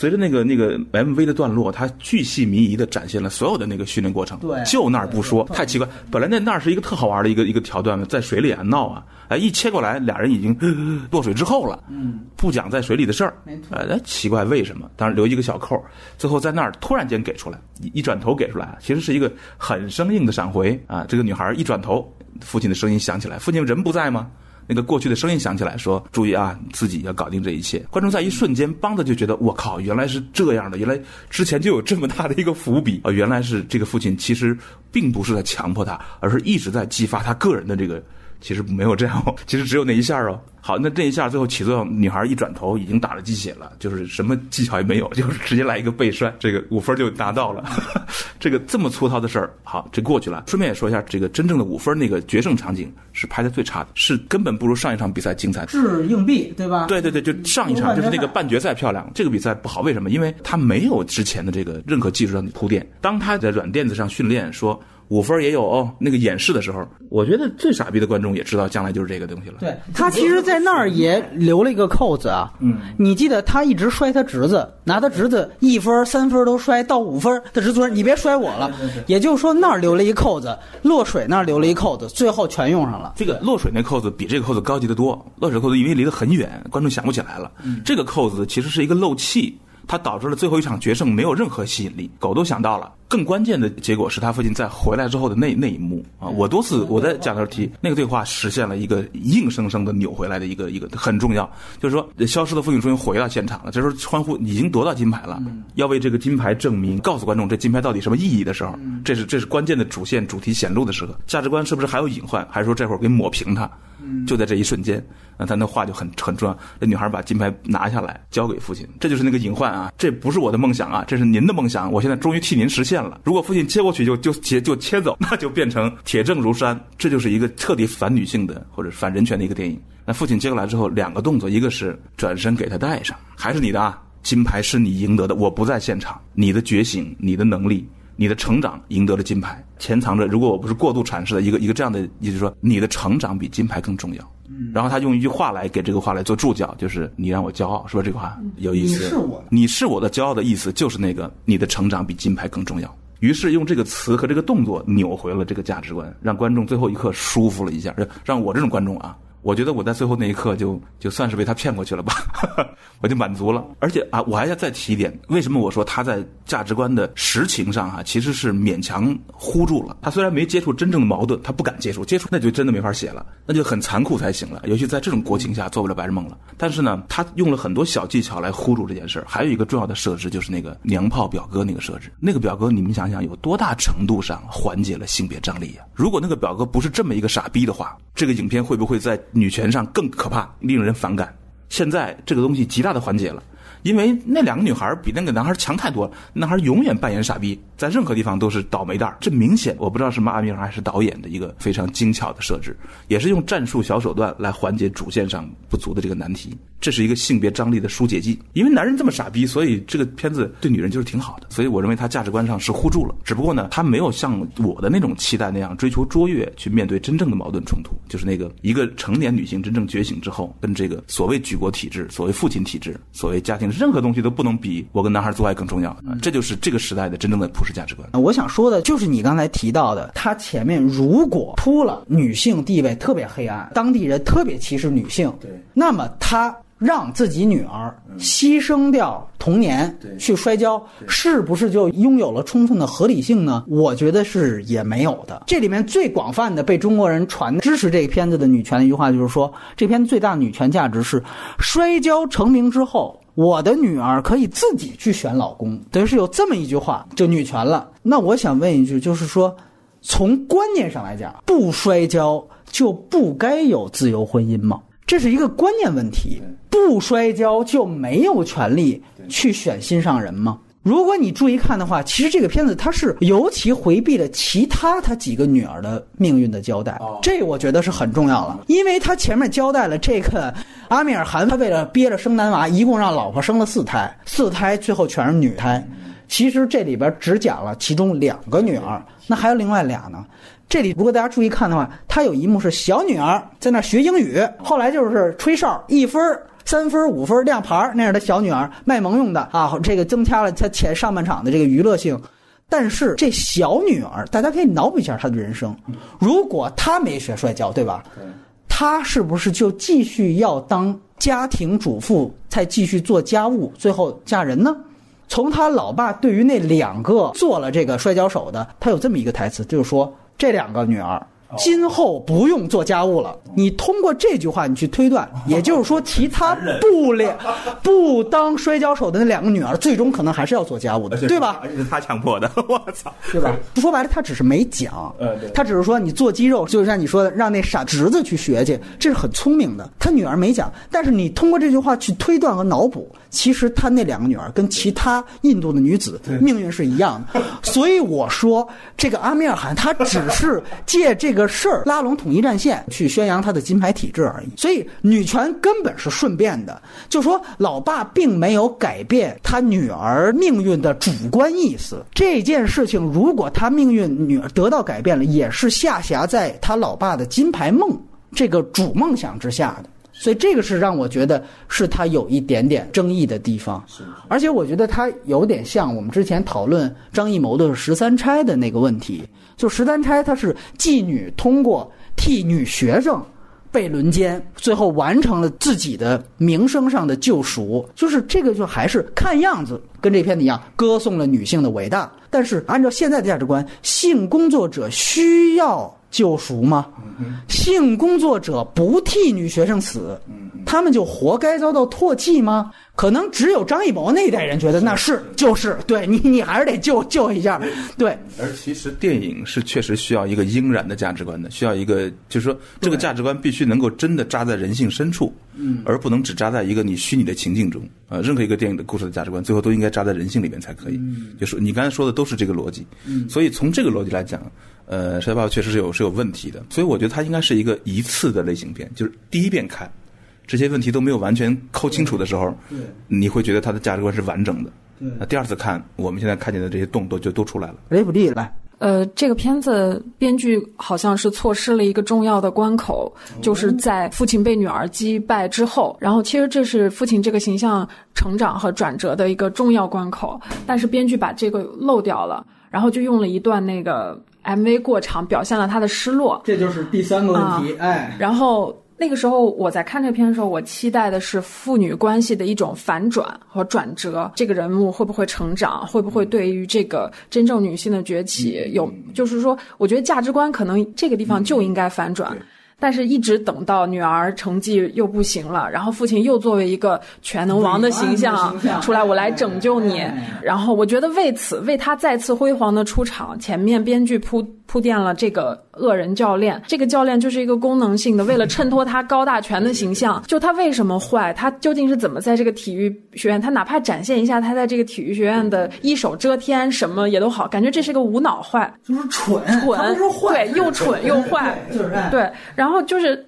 随着那个那个 MV 的段落，他巨细靡遗的展现了所有的那个训练过程。对，就那儿不说，太奇怪。本来那那儿是一个特好玩的一个一个桥段嘛，在水里啊闹啊，哎，一切过来，俩人已经 落水之后了。嗯，不讲在水里的事儿。没错。哎，奇怪为什么？当然留一个小扣，最后在那儿突然间给出来，一一转头给出来，其实是一个很生硬的闪回啊。这个女孩一转头，父亲的声音响起来，父亲人不在吗？那个过去的声音响起来，说：“注意啊，自己要搞定这一切。”观众在一瞬间，梆的就觉得：“我靠，原来是这样的！原来之前就有这么大的一个伏笔啊！原来是这个父亲其实并不是在强迫他，而是一直在激发他个人的这个。其实没有这样，其实只有那一下哦。好，那这一下最后起作用，女孩一转头已经打了鸡血了，就是什么技巧也没有，就是直接来一个背摔，这个五分就拿到了。这个这么粗糙的事儿，好，这过去了。顺便也说一下，这个真正的五分那个决胜场景是拍的最差的，是根本不如上一场比赛精彩。掷硬币对吧？对对对，就上一场就是那个半决赛漂亮，这个比赛不好，为什么？因为他没有之前的这个任何技术上的铺垫。当他在软垫子上训练说。五分也有哦，那个演示的时候，我觉得最傻逼的观众也知道将来就是这个东西了。对他其实，在那儿也留了一个扣子啊。嗯，你记得他一直摔他侄子，拿他侄子一分、三分都摔到五分，他侄子说：“你别摔我了。”也就是说，那儿留了一扣子，落水那儿留了一扣子，最后全用上了。这个落水那扣子比这个扣子高级得多。落水扣子因为离得很远，观众想不起来了。这个扣子其实是一个漏气。他导致了最后一场决胜没有任何吸引力，狗都想到了。更关键的结果是他父亲在回来之后的那那一幕啊！我多次我在讲的时候提那个对话，实现了一个硬生生的扭回来的一个一个很重要，就是说消失的父亲终于回到现场了。这时候欢呼已经夺到金牌了，要为这个金牌证明，告诉观众这金牌到底什么意义的时候，这是这是关键的主线主题显露的时刻。价值观是不是还有隐患？还是说这会儿给抹平它？就在这一瞬间，那他那话就很很重要。这女孩把金牌拿下来交给父亲，这就是那个隐患啊！这不是我的梦想啊，这是您的梦想。我现在终于替您实现了。如果父亲接过去就就切就切走，那就变成铁证如山。这就是一个彻底反女性的或者反人权的一个电影。那父亲接过来之后，两个动作，一个是转身给他戴上，还是你的啊？金牌是你赢得的，我不在现场。你的觉醒，你的能力。你的成长赢得了金牌，潜藏着。如果我不是过度阐释的一个一个这样的意思，说你的成长比金牌更重要。嗯，然后他用一句话来给这个话来做注脚，就是你让我骄傲，是吧？这个话有意思。你是我，你是我的骄傲的意思，就是那个你的成长比金牌更重要。于是用这个词和这个动作扭回了这个价值观，让观众最后一刻舒服了一下，让让我这种观众啊。我觉得我在最后那一刻就就算是被他骗过去了吧，我就满足了。而且啊，我还要再提一点，为什么我说他在价值观的实情上哈，其实是勉强糊住了。他虽然没接触真正的矛盾，他不敢接触，接触那就真的没法写了，那就很残酷才行了。尤其在这种国情下，做不了白日梦了。但是呢，他用了很多小技巧来糊住这件事儿。还有一个重要的设置就是那个娘炮表哥那个设置，那个表哥你们想想有多大程度上缓解了性别张力呀？如果那个表哥不是这么一个傻逼的话，这个影片会不会在？女权上更可怕，令人反感。现在这个东西极大的缓解了，因为那两个女孩比那个男孩强太多了。男孩永远扮演傻逼，在任何地方都是倒霉蛋。这明显我不知道是阿米尔还是导演的一个非常精巧的设置，也是用战术小手段来缓解主线上不足的这个难题。这是一个性别张力的疏解剂。因为男人这么傻逼，所以这个片子对女人就是挺好的。所以我认为他价值观上是互助了，只不过呢，他没有像我的那种期待那样追求卓越，去面对真正的矛盾冲突。就是那个一个成年女性真正觉醒之后，跟这个所谓举国体制、所谓父亲体制、所谓家庭，任何东西都不能比我跟男孩做爱更重要。啊这就是这个时代的真正的普世价值观。我想说的就是你刚才提到的，他前面如果铺了女性地位特别黑暗，当地人特别歧视女性，对，那么他让自己女儿牺牲掉童年对去摔跤，是不是就拥有了充分的合理性呢？我觉得是也没有的。这里面最广泛的被中国人传支持这个片子的女权的一句话就是说，这片最大的女权价值是摔跤成名之后。我的女儿可以自己去选老公，等于是有这么一句话，就女权了。那我想问一句，就是说，从观念上来讲，不摔跤就不该有自由婚姻吗？这是一个观念问题。不摔跤就没有权利去选心上人吗？如果你注意看的话，其实这个片子它是尤其回避了其他他几个女儿的命运的交代，这我觉得是很重要了，因为他前面交代了这个阿米尔汗，他为了憋着生男娃，一共让老婆生了四胎，四胎最后全是女胎。其实这里边只讲了其中两个女儿，那还有另外俩呢。这里如果大家注意看的话，他有一幕是小女儿在那学英语，后来就是吹哨一分儿。三分、五分亮牌那样的小女儿卖萌用的啊，这个增加了她前上半场的这个娱乐性。但是这小女儿，大家可以脑补一下她的人生，如果她没学摔跤，对吧？她是不是就继续要当家庭主妇，再继续做家务，最后嫁人呢？从他老爸对于那两个做了这个摔跤手的，他有这么一个台词，就是说这两个女儿今后不用做家务了。你通过这句话，你去推断，也就是说，其他 不了不当摔跤手的那两个女儿，最终可能还是要做家务的，对吧？而且是他强迫的，我操！对吧？说白了，他只是没讲，呃对他只是说你做肌肉，就像你说的，让那傻侄子去学去，这是很聪明的。他女儿没讲，但是你通过这句话去推断和脑补，其实他那两个女儿跟其他印度的女子命运是一样的。所以我说，这个阿米尔汗他只是借这个事儿拉拢统一战线，去宣扬他的金牌体制而已。所以女权根本是顺便的，就说老爸并没有改变他女儿命运的主观意思。这件事情，如果他命运女儿得到改变了，也是下辖在他老爸的金牌梦这个主梦想之下的。所以这个是让我觉得是他有一点点争议的地方，而且我觉得他有点像我们之前讨论张艺谋的十三钗的那个问题，就十三钗她是妓女通过替女学生被轮奸，最后完成了自己的名声上的救赎，就是这个就还是看样子跟这片子一样，歌颂了女性的伟大，但是按照现在的价值观，性工作者需要。救赎吗？性工作者不替女学生死，他们就活该遭到唾弃吗？可能只有张艺谋那一代人觉得那是就是，对你你还是得救救一下，对，而其实电影是确实需要一个应然的价值观的，需要一个就是说这个价值观必须能够真的扎在人性深处，嗯，而不能只扎在一个你虚拟的情境中。呃，任何一个电影的故事的价值观，最后都应该扎在人性里面才可以。就是你刚才说的都是这个逻辑，嗯，所以从这个逻辑来讲，呃，《摔跤吧》确实是有是有问题的，所以我觉得它应该是一个一次的类型片，就是第一遍看。这些问题都没有完全抠清楚的时候，你会觉得他的价值观是完整的。那第二次看，我们现在看见的这些洞都就都出来了。雷普利来，呃，这个片子编剧好像是错失了一个重要的关口，就是在父亲被女儿击败之后，然后其实这是父亲这个形象成长和转折的一个重要关口，但是编剧把这个漏掉了，然后就用了一段那个 MV 过场，表现了他的失落。这就是第三个问题，哎，然后那个时候我在看这篇的时候，我期待的是父女关系的一种反转和转折。这个人物会不会成长？会不会对于这个真正女性的崛起有，就是说，我觉得价值观可能这个地方就应该反转。但是，一直等到女儿成绩又不行了，然后父亲又作为一个全能王的形象出来，我来拯救你。然后，我觉得为此为他再次辉煌的出场，前面编剧铺铺垫了这个恶人教练。这个教练就是一个功能性的，为了衬托他高大全的形象。就他为什么坏？他究竟是怎么在这个体育学院？他哪怕展现一下他在这个体育学院的一手遮天，什么也都好，感觉这是个无脑坏。就是蠢，蠢，对，又蠢又坏，就是对，然后就是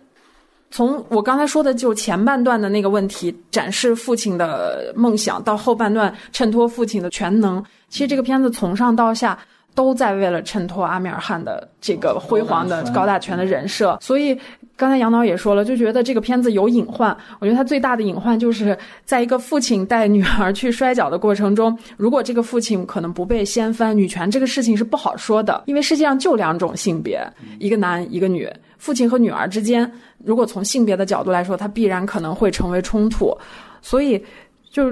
从我刚才说的就前半段的那个问题，展示父亲的梦想，到后半段衬托父亲的全能，其实这个片子从上到下都在为了衬托阿米尔汗的这个辉煌的高大全的人设，所以。刚才杨导也说了，就觉得这个片子有隐患。我觉得他最大的隐患就是在一个父亲带女儿去摔跤的过程中，如果这个父亲可能不被掀翻，女权这个事情是不好说的，因为世界上就两种性别，一个男一个女。父亲和女儿之间，如果从性别的角度来说，他必然可能会成为冲突。所以，就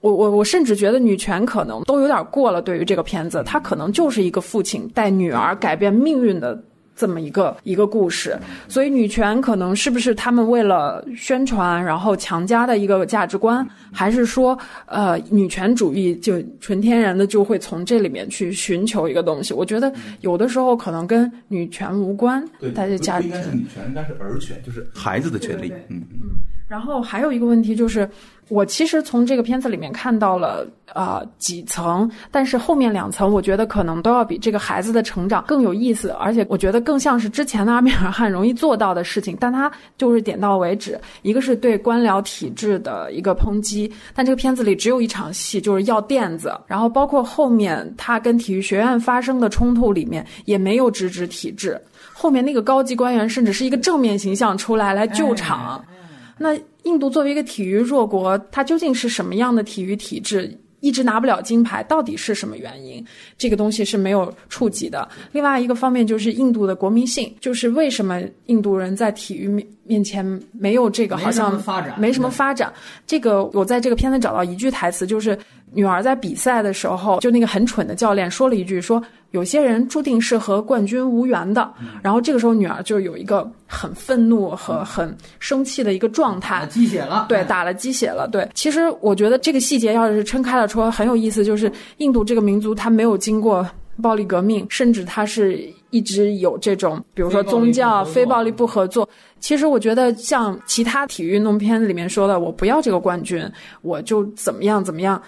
我我我甚至觉得女权可能都有点过了。对于这个片子，他可能就是一个父亲带女儿改变命运的。这么一个一个故事，所以女权可能是不是他们为了宣传然后强加的一个价值观，还是说呃女权主义就纯天然的就会从这里面去寻求一个东西？我觉得有的时候可能跟女权无关，大家价值应该是女权，应该是儿权，就是孩子的权利。嗯嗯。然后还有一个问题就是，我其实从这个片子里面看到了啊几层，但是后面两层我觉得可能都要比这个孩子的成长更有意思，而且我觉得更像是之前的阿米尔汗容易做到的事情，但他就是点到为止。一个是对官僚体制的一个抨击，但这个片子里只有一场戏就是要垫子，然后包括后面他跟体育学院发生的冲突里面也没有直指体制，后面那个高级官员甚至是一个正面形象出来来救场。那印度作为一个体育弱国，它究竟是什么样的体育体制？一直拿不了金牌，到底是什么原因？这个东西是没有触及的。另外一个方面就是印度的国民性，就是为什么印度人在体育面前没有这个好像发展，没什么发展。这个我在这个片子找到一句台词，就是女儿在比赛的时候，就那个很蠢的教练说了一句说。有些人注定是和冠军无缘的，然后这个时候女儿就有一个很愤怒和很生气的一个状态，打鸡血了，对，打了鸡血了，对。其实我觉得这个细节要是撑开了说很有意思，就是印度这个民族它没有经过暴力革命，甚至它是一直有这种，比如说宗教非暴力不合作。其实我觉得像其他体育运动片里面说的，我不要这个冠军，我就怎么样怎么样。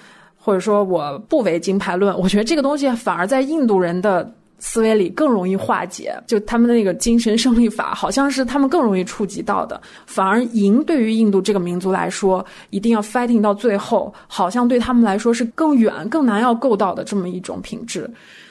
或者说我不为金牌论，我觉得这个东西反而在印度人的思维里更容易化解。就他们的那个精神胜利法，好像是他们更容易触及到的。反而赢对于印度这个民族来说，一定要 fighting 到最后，好像对他们来说是更远、更难要够到的这么一种品质。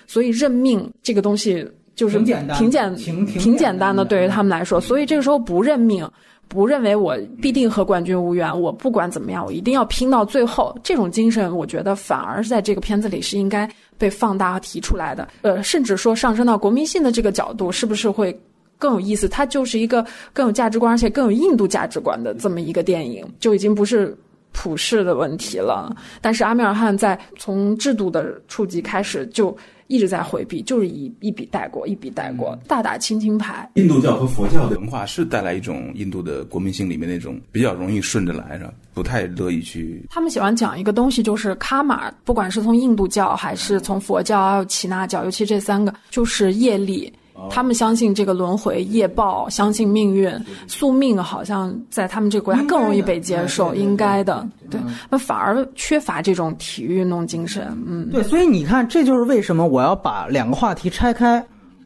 所以认命这个东西就是挺简挺简挺简单的，对于他们来说。所以这个时候不认命。不认为我必定和冠军无缘，我不管怎么样，我一定要拼到最后。这种精神，我觉得反而是在这个片子里是应该被放大和提出来的。呃，甚至说上升到国民性的这个角度，是不是会更有意思？它就是一个更有价值观，而且更有印度价值观的这么一个电影，就已经不是普世的问题了。但是阿米尔汗在从制度的触及开始就。一直在回避，就是一一笔带过，一笔带过，大打亲情牌。印度教和佛教的文化是带来一种印度的国民性里面那种比较容易顺着来，的？不太乐意去。他们喜欢讲一个东西，就是卡玛，不管是从印度教还是从佛教，还有耆那教，尤其这三个，就是业力。他们相信这个轮回业报，相信命运宿命，好像在他们这个国家更容易被接受，应该的。对，那反而缺乏这种体育运动精神。嗯，对，所以你看，这就是为什么我要把两个话题拆开。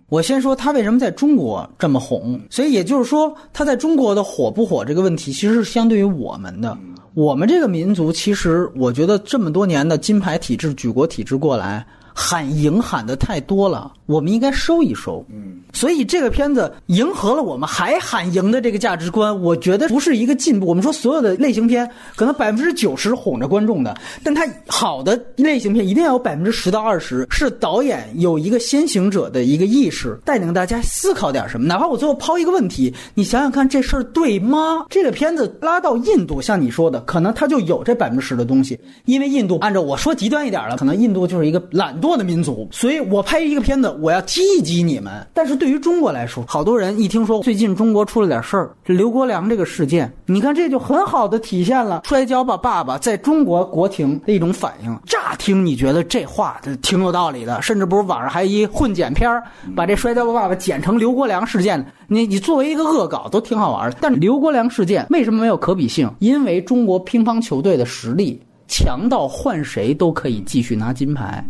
我先说他为什么在中国这么红，所以也就是说，他在中国的火不火这个问题，其实是相对于我们的。我们这个民族，其实我觉得这么多年的金牌体制、举国体制过来。喊赢喊的太多了，我们应该收一收。嗯，所以这个片子迎合了我们还喊赢的这个价值观，我觉得不是一个进步。我们说所有的类型片可能百分之九十哄着观众的，但它好的类型片一定要有百分之十到二十是导演有一个先行者的一个意识，带领大家思考点什么。哪怕我最后抛一个问题，你想想看这事儿对吗？这个片子拉到印度，像你说的，可能它就有这百分之十的东西，因为印度按照我说极端一点了，可能印度就是一个懒惰。多的民族，所以我拍一个片子，我要激一激你们。但是对于中国来说，好多人一听说最近中国出了点事儿，这刘国梁这个事件，你看这就很好的体现了《摔跤吧，爸爸》在中国国情的一种反应。乍听你觉得这话挺有道理的，甚至不是网上还一混剪片儿，把这《摔跤吧，爸爸》剪成刘国梁事件。你你作为一个恶搞都挺好玩的。但是刘国梁事件为什么没有可比性？因为中国乒乓球队的实力强到换谁都可以继续拿金牌。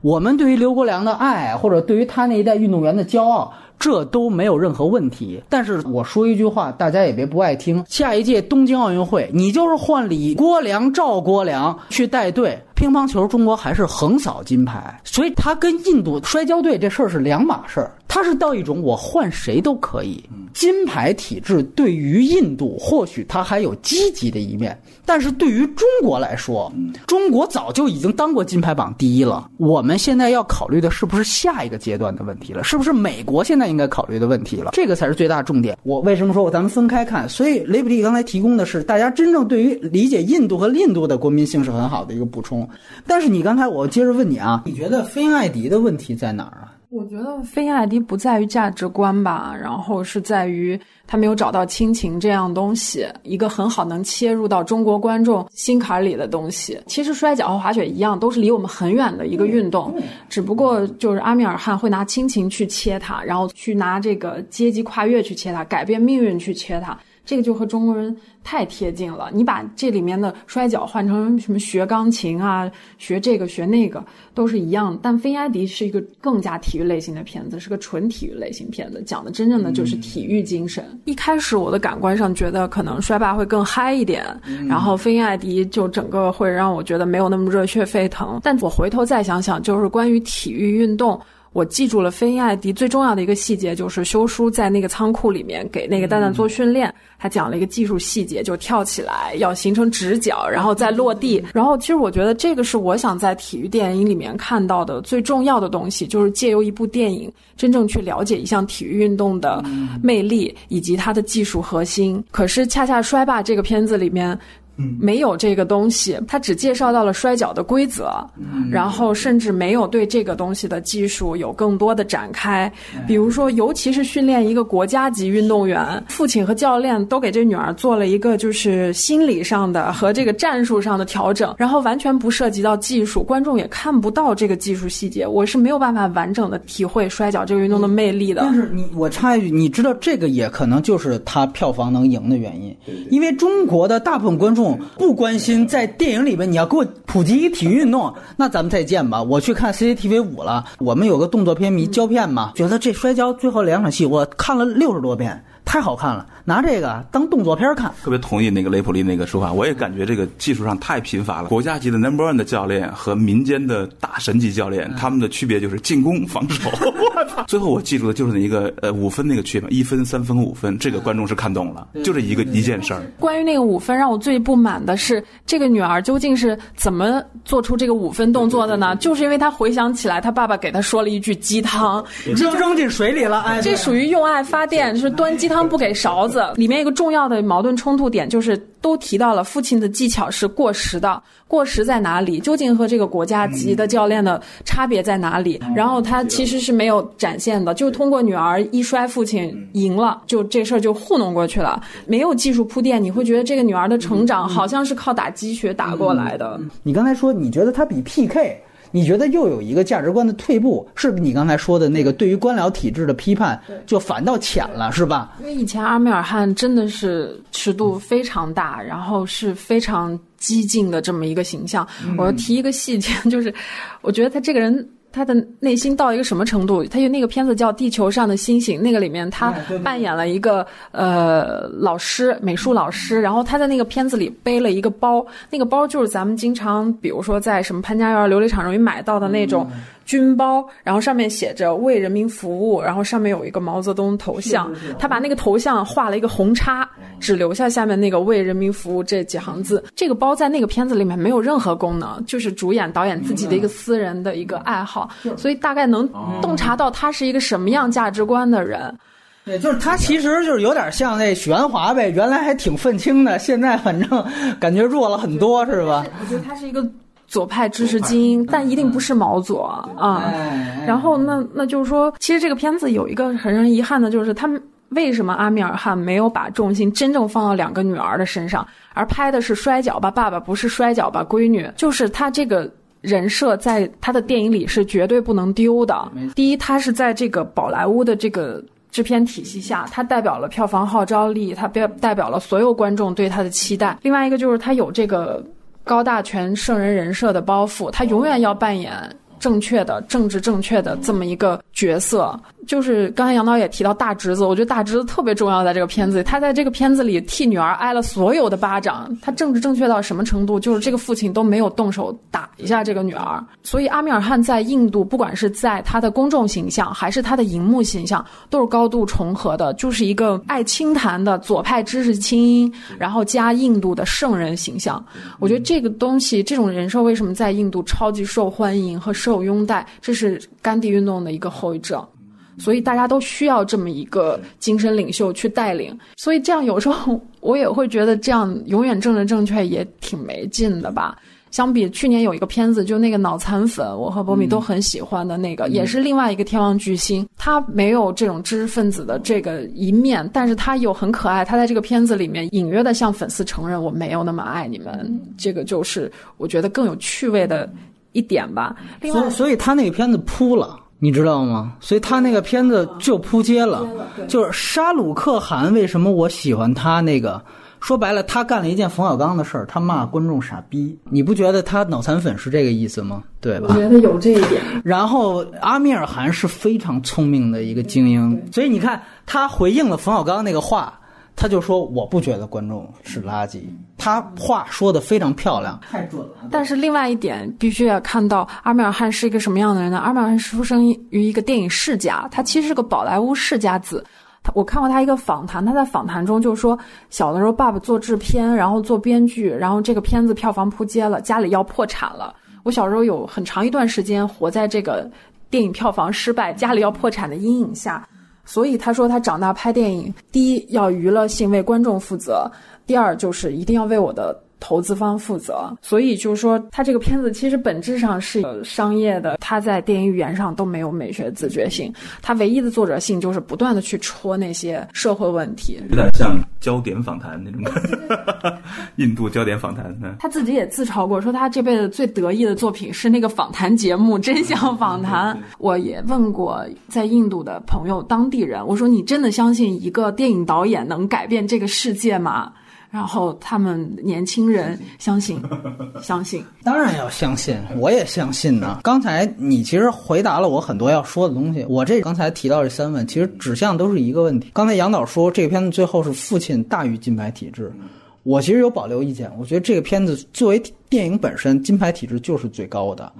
我们对于刘国梁的爱，或者对于他那一代运动员的骄傲。这都没有任何问题，但是我说一句话，大家也别不爱听。下一届东京奥运会，你就是换李国梁、赵国梁去带队，乒乓球中国还是横扫金牌。所以他跟印度摔跤队这事儿是两码事儿。他是到一种我换谁都可以，金牌体制对于印度或许它还有积极的一面，但是对于中国来说，中国早就已经当过金牌榜第一了。我们现在要考虑的是不是下一个阶段的问题了？是不是美国现在应该考虑的问题了？这个才是最大重点。我为什么说咱们分开看？所以雷普利刚才提供的是大家真正对于理解印度和印度的国民性是很好的一个补充。但是你刚才我接着问你啊，你觉得菲恩艾迪的问题在哪儿啊？我觉得菲亚迪不在于价值观吧，然后是在于他没有找到亲情这样东西，一个很好能切入到中国观众心坎里的东西。其实摔跤和滑雪一样，都是离我们很远的一个运动，只不过就是阿米尔汗会拿亲情去切它，然后去拿这个阶级跨越去切它，改变命运去切它。这个就和中国人太贴近了。你把这里面的摔跤换成什么学钢琴啊，学这个学那个都是一样。但《菲埃迪》是一个更加体育类型的片子，是个纯体育类型片子，讲的真正的就是体育精神。一开始我的感官上觉得可能摔霸会更嗨一点，然后《菲艾迪》就整个会让我觉得没有那么热血沸腾。但我回头再想想，就是关于体育运动。我记住了飞鹰艾迪最重要的一个细节，就是修书在那个仓库里面给那个蛋蛋做训练，他讲了一个技术细节，就跳起来要形成直角，然后再落地。然后其实我觉得这个是我想在体育电影里面看到的最重要的东西，就是借由一部电影真正去了解一项体育运动的魅力以及它的技术核心。可是恰恰摔霸这个片子里面。没有这个东西，他只介绍到了摔跤的规则，然后甚至没有对这个东西的技术有更多的展开。比如说，尤其是训练一个国家级运动员，父亲和教练都给这女儿做了一个就是心理上的和这个战术上的调整，然后完全不涉及到技术，观众也看不到这个技术细节。我是没有办法完整的体会摔跤这个运动的魅力的。但是你，我插一句，你知道这个也可能就是他票房能赢的原因，因为中国的大部分观众。不关心在电影里面，你要给我普及一体育运动，那咱们再见吧。我去看 CCTV 五了，我们有个动作片迷胶片嘛，觉得这摔跤最后两场戏，我看了六十多遍。太好看了，拿这个当动作片看。特别同意那个雷普利那个说法，我也感觉这个技术上太贫乏了。国家级的 Number One 的教练和民间的大神级教练，他们的区别就是进攻、防守。我操！最后我记住的就是那一个呃五分那个区别，一分、三分、五分，这个观众是看懂了，就这一个一件事儿。关于那个五分，让我最不满的是这个女儿究竟是怎么做出这个五分动作的呢？就是因为她回想起来，她爸爸给她说了一句鸡汤，扔扔进水里了。哎，这属于用爱发电，就是端鸡汤。不给勺子，里面一个重要的矛盾冲突点就是，都提到了父亲的技巧是过时的，过时在哪里？究竟和这个国家级的教练的差别在哪里？然后他其实是没有展现的，就通过女儿一摔，父亲赢了，就这事儿就糊弄过去了，没有技术铺垫，你会觉得这个女儿的成长好像是靠打鸡血打过来的。你刚才说你觉得他比 PK。你觉得又有一个价值观的退步，是你刚才说的那个对于官僚体制的批判，就反倒浅了，是吧？因为以前阿米尔汗真的是尺度非常大，然后是非常激进的这么一个形象。我要提一个细节，就是我觉得他这个人。他的内心到一个什么程度？他有那个片子叫《地球上的星星》，那个里面他扮演了一个呃老师，美术老师。然后他在那个片子里背了一个包，那个包就是咱们经常，比如说在什么潘家园琉璃厂容易买到的那种。军包，然后上面写着为人民服务，然后上面有一个毛泽东头像，他把那个头像画了一个红叉，只留下下面那个为人民服务这几行字。这个包在那个片子里面没有任何功能，就是主演导演自己的一个私人的一个爱好，所以大概能洞察到他是一个什么样价值观的人。对，就是他其实就是有点像那许鞍华呗，原来还挺愤青的，现在反正感觉弱了很多，是吧？我觉得他是一个。左派知识精英，但一定不是毛左啊。然后，那那就是说，其实这个片子有一个很让人遗憾的，就是他们为什么阿米尔汗没有把重心真正放到两个女儿的身上，而拍的是摔跤吧爸爸，不是摔跤吧闺女？就是他这个人设在他的电影里是绝对不能丢的。第一，他是在这个宝莱坞的这个制片体系下，他代表了票房号召力，他代代表了所有观众对他的期待。另外一个就是他有这个。高大全圣人人设的包袱，他永远要扮演正确的、政治正确的这么一个角色。就是刚才杨导也提到大侄子，我觉得大侄子特别重要，在这个片子里，他在这个片子里替女儿挨了所有的巴掌。他政治正确到什么程度？就是这个父亲都没有动手打一下这个女儿。所以阿米尔汗在印度，不管是在他的公众形象还是他的荧幕形象，都是高度重合的，就是一个爱清谈的左派知识精英，然后加印度的圣人形象。我觉得这个东西，这种人设为什么在印度超级受欢迎和受拥戴？这是甘地运动的一个后遗症。所以大家都需要这么一个精神领袖去带领，所以这样有时候我也会觉得这样永远政治正确也挺没劲的吧。相比去年有一个片子，就那个脑残粉，我和波米都很喜欢的那个，也是另外一个天王巨星，他没有这种知识分子的这个一面，但是他又很可爱。他在这个片子里面隐约的向粉丝承认我没有那么爱你们，这个就是我觉得更有趣味的一点吧。另外，所以他那个片子扑了。你知道吗？所以他那个片子就扑街了，就是沙鲁克汗为什么我喜欢他那个？说白了，他干了一件冯小刚的事儿，他骂观众傻逼。你不觉得他脑残粉是这个意思吗？对吧？我觉得有这一点。然后阿米尔汗是非常聪明的一个精英，所以你看他回应了冯小刚那个话。他就说：“我不觉得观众是垃圾。”他话说的非常漂亮，太准了。但是另外一点，必须要看到阿米尔汗是一个什么样的人呢？阿米尔汗出生于一个电影世家，他其实是个宝莱坞世家子。他我看过他一个访谈，他在访谈中就说，小的时候爸爸做制片，然后做编剧，然后这个片子票房扑街了，家里要破产了。我小时候有很长一段时间活在这个电影票房失败、家里要破产的阴影下。所以他说，他长大拍电影，第一要娱乐性为观众负责，第二就是一定要为我的。投资方负责，所以就是说，他这个片子其实本质上是商业的，他在电影语言上都没有美学自觉性，他唯一的作者性就是不断的去戳那些社会问题，有点像焦点访谈那种，印度焦点访谈。他自己也自嘲过，说他这辈子最得意的作品是那个访谈节目《真相访谈》。我也问过在印度的朋友、当地人，我说你真的相信一个电影导演能改变这个世界吗？然后他们年轻人相信，相信，当然要相信，我也相信呢。刚才你其实回答了我很多要说的东西。我这刚才提到这三问，其实指向都是一个问题。刚才杨导说这个片子最后是父亲大于金牌体制，我其实有保留意见。我觉得这个片子作为电影本身，金牌体制就是最高的。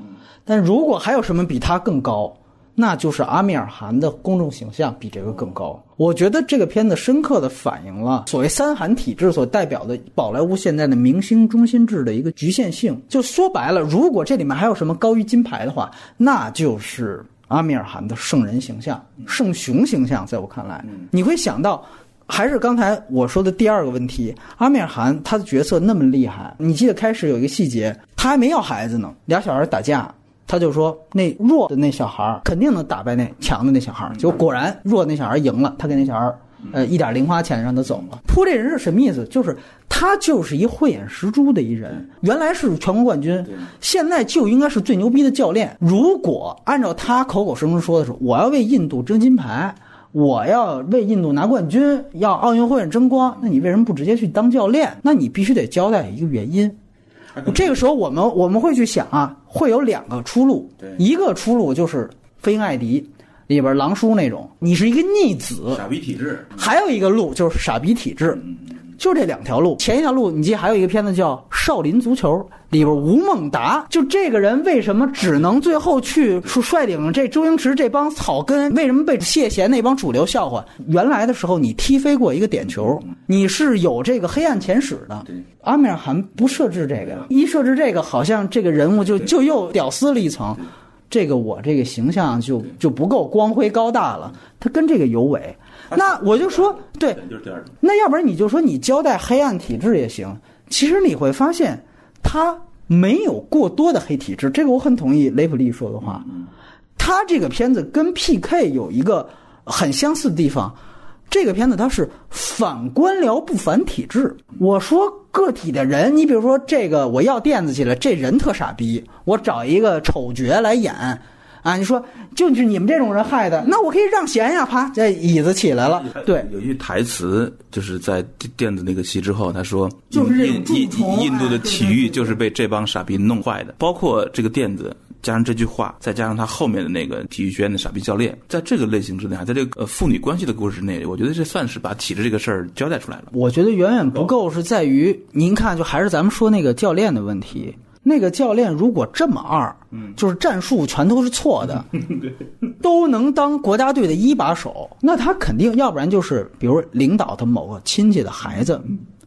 但如果还有什么比它更高？那就是阿米尔汗的公众形象比这个更高。我觉得这个片子深刻的反映了所谓三韩体制所代表的宝莱坞现在的明星中心制的一个局限性。就说白了，如果这里面还有什么高于金牌的话，那就是阿米尔汗的圣人形象、圣雄形象。在我看来，你会想到，还是刚才我说的第二个问题：阿米尔汗他的角色那么厉害。你记得开始有一个细节，他还没要孩子呢，俩小孩打架。他就说，那弱的那小孩肯定能打败那强的那小孩就果然弱那小孩赢了，他给那小孩呃，一点零花钱让他走了。扑这人是什么意思？就是他就是一慧眼识珠的一人，原来是全国冠军，现在就应该是最牛逼的教练。如果按照他口口声声说的是，我要为印度争金牌，我要为印度拿冠军，要奥运会争光，那你为什么不直接去当教练？那你必须得交代一个原因。这个时候，我们我们会去想啊，会有两个出路。一个出路就是《飞鹰艾迪》里边狼叔那种，你是一个逆子，傻逼体质；还有一个路就是傻逼体质。就这两条路，前一条路你记，还有一个片子叫《少林足球》，里边吴孟达，就这个人为什么只能最后去率领这周星驰这帮草根？为什么被谢贤那帮主流笑话？原来的时候你踢飞过一个点球，你是有这个黑暗前史的。阿米尔汗不设置这个，一设置这个，好像这个人物就就又屌丝了一层，这个我这个形象就就不够光辉高大了，他跟这个有违。那我就说，对，那要不然你就说你交代黑暗体质也行。其实你会发现，他没有过多的黑体质，这个我很同意雷普利说的话。他这个片子跟 P.K. 有一个很相似的地方，这个片子它是反官僚不反体制。我说个体的人，你比如说这个我要垫子去了，这人特傻逼，我找一个丑角来演。啊，你说就是你们这种人害的，那我可以让贤呀，啪，这椅子起来了。对，有一句台词就是在电子那个戏之后，他说：“就是印印印度的体育就是被这帮傻逼弄坏的。”包括这个垫子加上这句话，再加上他后面的那个体育学院的傻逼教练，在这个类型之内，在这个呃父女关系的故事之内，我觉得这算是把体制这个事儿交代出来了。我觉得远远不够，是在于您看，就还是咱们说那个教练的问题。那个教练如果这么二，嗯就是战术全都是错的，都能当国家队的一把手，那他肯定要不然就是比如领导的某个亲戚的孩子。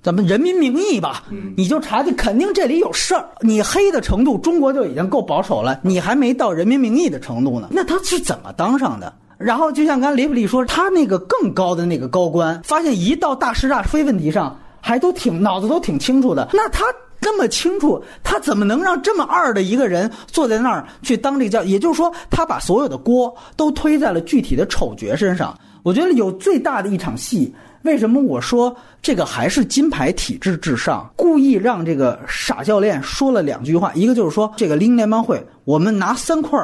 咱们人民名义吧，你就查去，肯定这里有事儿。你黑的程度，中国就已经够保守了，你还没到人民名义的程度呢。那他是怎么当上的？然后就像刚才雷普利说，他那个更高的那个高官，发现一到大是大非问题上，还都挺脑子都挺清楚的。那他这么清楚，他怎么能让这么二的一个人坐在那儿去当这个教？也就是说，他把所有的锅都推在了具体的丑角身上。我觉得有最大的一场戏。为什么我说这个还是金牌体制至上？故意让这个傻教练说了两句话，一个就是说，这个拎联邦会，我们拿三块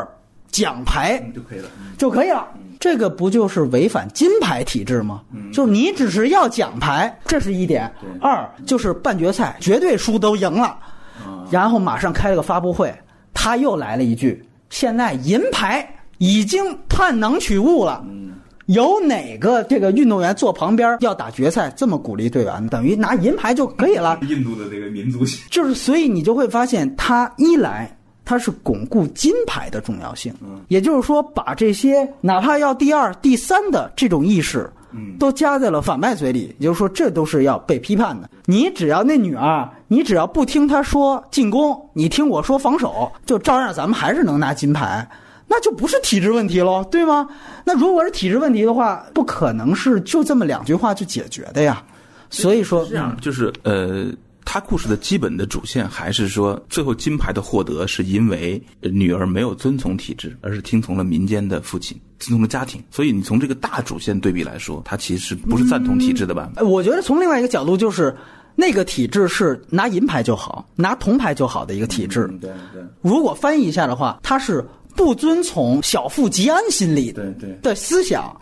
奖牌就可以了，就可以了。这个不就是违反金牌体制吗？就是你只是要奖牌，这是一点。二就是半决赛绝对输都赢了，然后马上开了个发布会，他又来了一句：现在银牌已经探囊取物了。有哪个这个运动员坐旁边要打决赛这么鼓励队员？等于拿银牌就可以了。印度的这个民族性，就是所以你就会发现，他一来他是巩固金牌的重要性，也就是说把这些哪怕要第二、第三的这种意识，都加在了反派嘴里。也就是说，这都是要被批判的。你只要那女儿，你只要不听他说进攻，你听我说防守，就照样咱们还是能拿金牌。那就不是体制问题喽，对吗？那如果是体制问题的话，不可能是就这么两句话就解决的呀。所以说，这样就是呃，他故事的基本的主线还是说，最后金牌的获得是因为女儿没有遵从体制，而是听从了民间的父亲，听从了家庭。所以你从这个大主线对比来说，他其实不是赞同体制的吧？我觉得从另外一个角度，就是那个体制是拿银牌就好，拿铜牌就好的一个体制。对对。如果翻译一下的话，他是。不遵从小富即安心理对对的思想，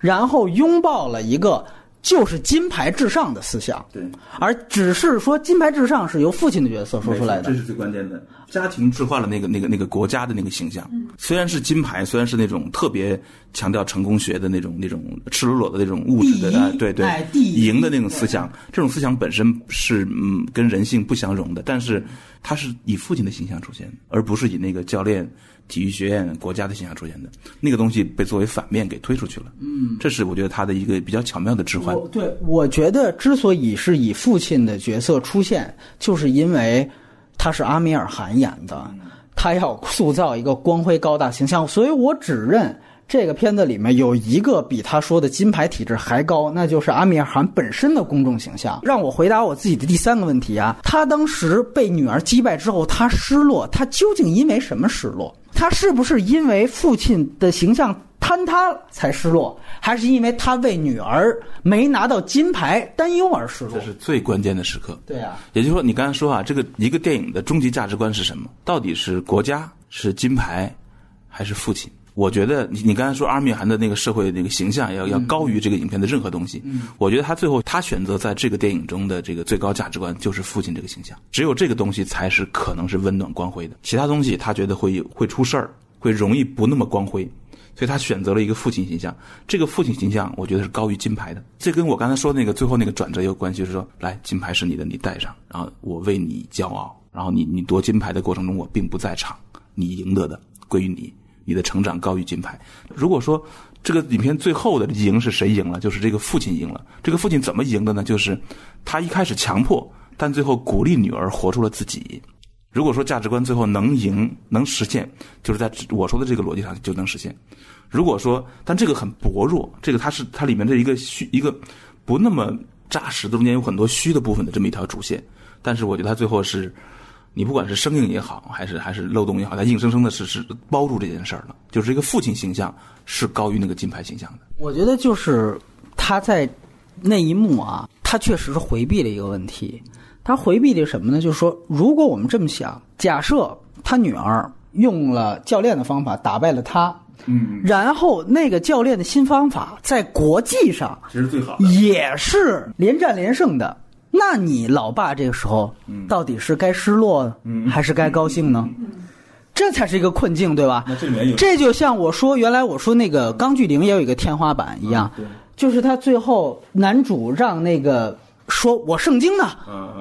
然后拥抱了一个就是金牌至上的思想，对，而只是说金牌至上是由父亲的角色说出来的，这是最关键的。家庭置换了那个那个那个国家的那个形象，虽然是金牌，虽然是那种特别强调成功学的那种那种赤裸裸的那种物质的，对对，赢的那种思想，这种思想本身是嗯跟人性不相容的，但是他是以父亲的形象出现，而不是以那个教练。体育学院国家的形象出现的那个东西被作为反面给推出去了，嗯，这是我觉得他的一个比较巧妙的置换。对，我觉得之所以是以父亲的角色出现，就是因为他是阿米尔汗演的，他要塑造一个光辉高大形象，所以我只认。这个片子里面有一个比他说的金牌体质还高，那就是阿米尔汗本身的公众形象。让我回答我自己的第三个问题啊，他当时被女儿击败之后，他失落，他究竟因为什么失落？他是不是因为父亲的形象坍塌才失落，还是因为他为女儿没拿到金牌担忧而失落？这是最关键的时刻。对啊，也就是说，你刚才说啊，这个一个电影的终极价值观是什么？到底是国家是金牌，还是父亲？我觉得你你刚才说阿米尔汗的那个社会那个形象要要高于这个影片的任何东西。嗯，我觉得他最后他选择在这个电影中的这个最高价值观就是父亲这个形象，只有这个东西才是可能是温暖光辉的，其他东西他觉得会会出事儿，会容易不那么光辉，所以他选择了一个父亲形象。这个父亲形象我觉得是高于金牌的。这跟我刚才说那个最后那个转折有关系，就是说，来金牌是你的，你带上，然后我为你骄傲，然后你你夺金牌的过程中我并不在场，你赢得的归于你。你的成长高于金牌。如果说这个影片最后的赢是谁赢了，就是这个父亲赢了。这个父亲怎么赢的呢？就是他一开始强迫，但最后鼓励女儿活出了自己。如果说价值观最后能赢能实现，就是在我说的这个逻辑上就能实现。如果说，但这个很薄弱，这个它是它里面的一个虚一个不那么扎实的中间有很多虚的部分的这么一条主线。但是我觉得它最后是。你不管是生硬也好，还是还是漏洞也好，他硬生生的是是包住这件事儿了。就是这个父亲形象是高于那个金牌形象的。我觉得就是他在那一幕啊，他确实是回避了一个问题。他回避的什么呢？就是说，如果我们这么想，假设他女儿用了教练的方法打败了他，嗯，然后那个教练的新方法在国际上其实最好，也是连战连胜的。那你老爸这个时候，到底是该失落，还是该高兴呢？这才是一个困境，对吧？那这就像我说，原来我说那个《钢锯岭》也有一个天花板一样，就是他最后男主让那个说我圣经呢，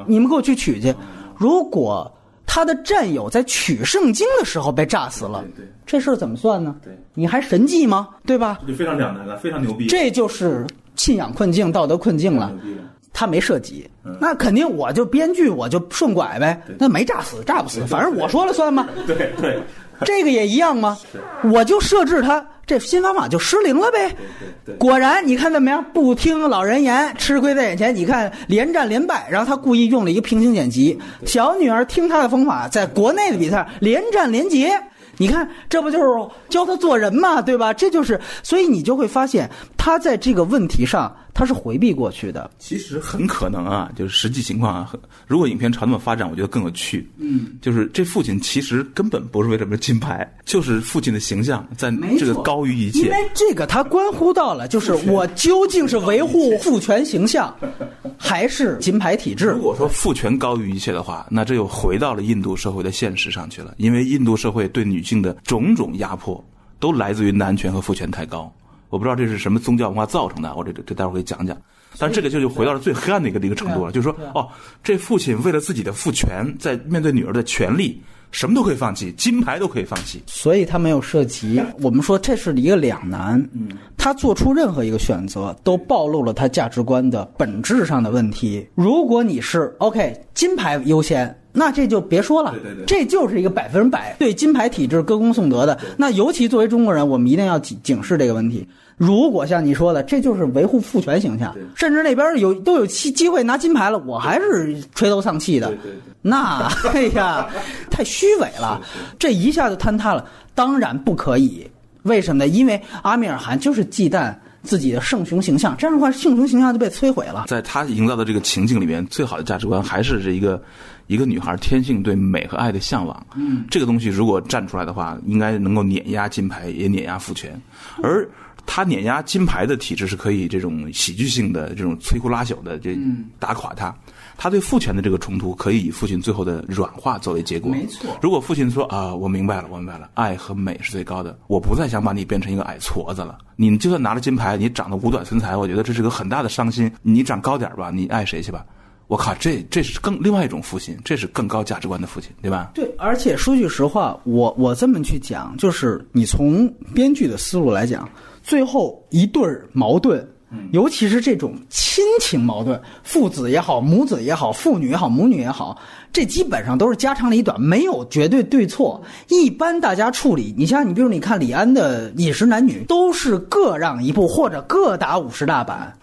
你们给我去取去。如果他的战友在取圣经的时候被炸死了，这事儿怎么算呢？对你还神迹吗？对吧？这就非常两难了，非常牛逼，这就是信仰困境、道德困境了。他没涉及，那肯定我就编剧我就顺拐呗，那没炸死，炸不死，反正我说了算嘛。对对这个也一样吗？我就设置他这新方法就失灵了呗。果然，你看怎么样？不听老人言，吃亏在眼前。你看连战连败，然后他故意用了一个平行剪辑，小女儿听他的方法，在国内的比赛连战连捷。你看，这不就是教他做人嘛，对吧？这就是，所以你就会发现，他在这个问题上他是回避过去的。其实很可能啊，就是实际情况啊，很如果影片朝那么发展，我觉得更有趣。嗯，就是这父亲其实根本不是为了什么金牌，就是父亲的形象在这个高于一切因为。这个他关乎到了，就是我究竟是维护父权形象，还是金牌体制如？果说父权高于一切的话，那这又回到了印度社会的现实上去了。因为印度社会对女性的种种压迫，都来自于男权和父权太高。我不知道这是什么宗教文化造成的，我这这这待会儿可以讲讲。但这个就就回到了最黑暗的一个一个程度了，就是说，哦，这父亲为了自己的父权，在面对女儿的权利，什么都可以放弃，金牌都可以放弃。所以他没有涉及。我们说这是一个两难，他做出任何一个选择，都暴露了他价值观的本质上的问题。如果你是 OK 金牌优先。那这就别说了，对对对这就是一个百分之百对金牌体制歌功颂德的。那尤其作为中国人，我们一定要警警示这个问题。如果像你说的，这就是维护父权形象，甚至那边有都有机机会拿金牌了，我还是垂头丧气的。那哎呀，太虚伪了，这一下就坍塌了。当然不可以，为什么呢？因为阿米尔汗就是忌惮自己的圣雄形象，这样的话，圣雄形象就被摧毁了。在他营造的这个情境里面，最好的价值观还是这一个一个女孩天性对美和爱的向往。嗯，这个东西如果站出来的话，应该能够碾压金牌，也碾压父权。而他碾压金牌的体制是可以这种喜剧性的、这种摧枯拉朽的这打垮他。他对父权的这个冲突，可以以父亲最后的软化作为结果。没错如果父亲说啊，我明白了，我明白了，爱和美是最高的，我不再想把你变成一个矮矬子了。你就算拿了金牌，你长得五短身材，我觉得这是个很大的伤心。你长高点吧，你爱谁去吧。我靠，这这是更另外一种父亲，这是更高价值观的父亲，对吧？对，而且说句实话，我我这么去讲，就是你从编剧的思路来讲，最后一对儿矛盾。尤其是这种亲情矛盾，父子也好，母子也好，父女也好，母女也好，这基本上都是家长里短，没有绝对对错。一般大家处理，你像你，比如你看李安的《饮食男女》，都是各让一步或者各打五十大板。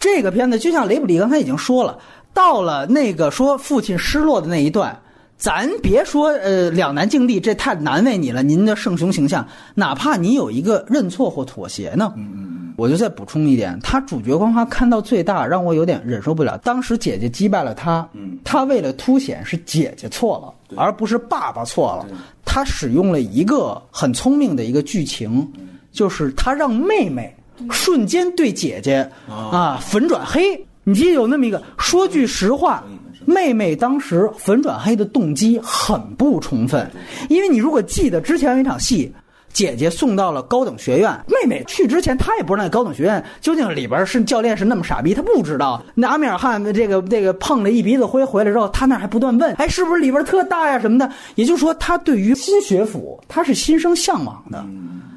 这个片子就像雷布里刚才已经说了，到了那个说父亲失落的那一段，咱别说呃两难境地，这太难为你了。您的圣雄形象，哪怕你有一个认错或妥协呢，嗯嗯，我就再补充一点，他主角光环看到最大，让我有点忍受不了。当时姐姐击败了他，嗯，他为了凸显是姐姐错了，而不是爸爸错了，他使用了一个很聪明的一个剧情，就是他让妹妹瞬间对姐姐啊粉转黑。你记得有那么一个？说句实话，妹妹当时粉转黑的动机很不充分，因为你如果记得之前有一场戏。姐姐送到了高等学院，妹妹去之前，她也不知道那高等学院究竟里边是教练是那么傻逼，她不知道。那阿米尔汗这个这个碰了一鼻子灰回来之后，他那还不断问，哎，是不是里边特大呀什么的？也就是说，他对于新学府他是心生向往的。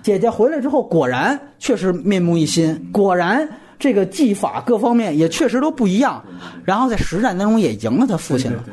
姐姐回来之后，果然确实面目一新，果然这个技法各方面也确实都不一样。然后在实战当中也赢了他父亲了。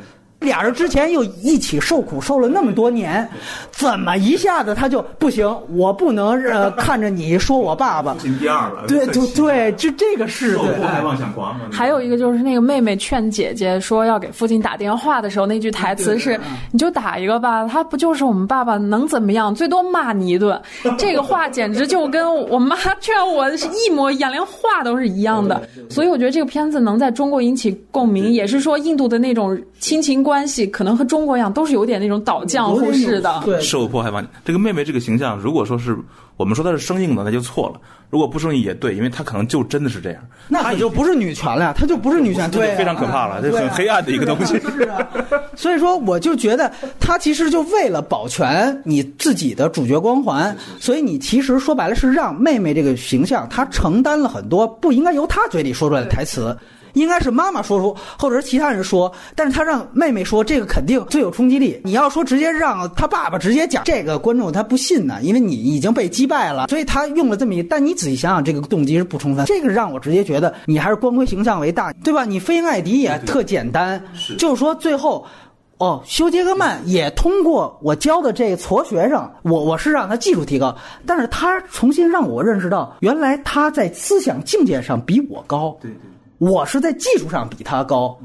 俩人之前又一起受苦受了那么多年，怎么一下子他就不行？我不能呃看着你说我爸爸，进第二了对对对，就这个是对。哎妄想狂。还有一个就是那个妹妹劝姐姐说要给父亲打电话的时候，那句台词是：“你就打一个吧，他不就是我们爸爸，能怎么样？最多骂你一顿。”这个话简直就跟我妈 劝我是一模一样，连话都是一样的。所以我觉得这个片子能在中国引起共鸣，也是说印度的那种亲情关。关系可能和中国一样，都是有点那种倒浆糊式的。对，受迫害吧。这个妹妹这个形象，如果说是我们说她是生硬的，那就错了；如果不生硬也对，因为她可能就真的是这样。那也就不是女权了，她就不是女权，对啊，非常可怕了，这很黑暗的一个东西。是啊，所以说我就觉得她其实就为了保全你自己的主角光环，所以你其实说白了是让妹妹这个形象，她承担了很多不应该由她嘴里说出来的台词。应该是妈妈说出，或者是其他人说，但是他让妹妹说，这个肯定最有冲击力。你要说直接让他爸爸直接讲，这个观众他不信呢，因为你已经被击败了，所以他用了这么一。但你仔细想想，这个动机是不充分。这个让我直接觉得你还是光辉形象为大，对吧？你飞鹰艾迪也特简单，就是说最后。哦，修杰克曼也通过我教的这矬学生，我我是让他技术提高，但是他重新让我认识到，原来他在思想境界上比我高。对对。我是在技术上比他高，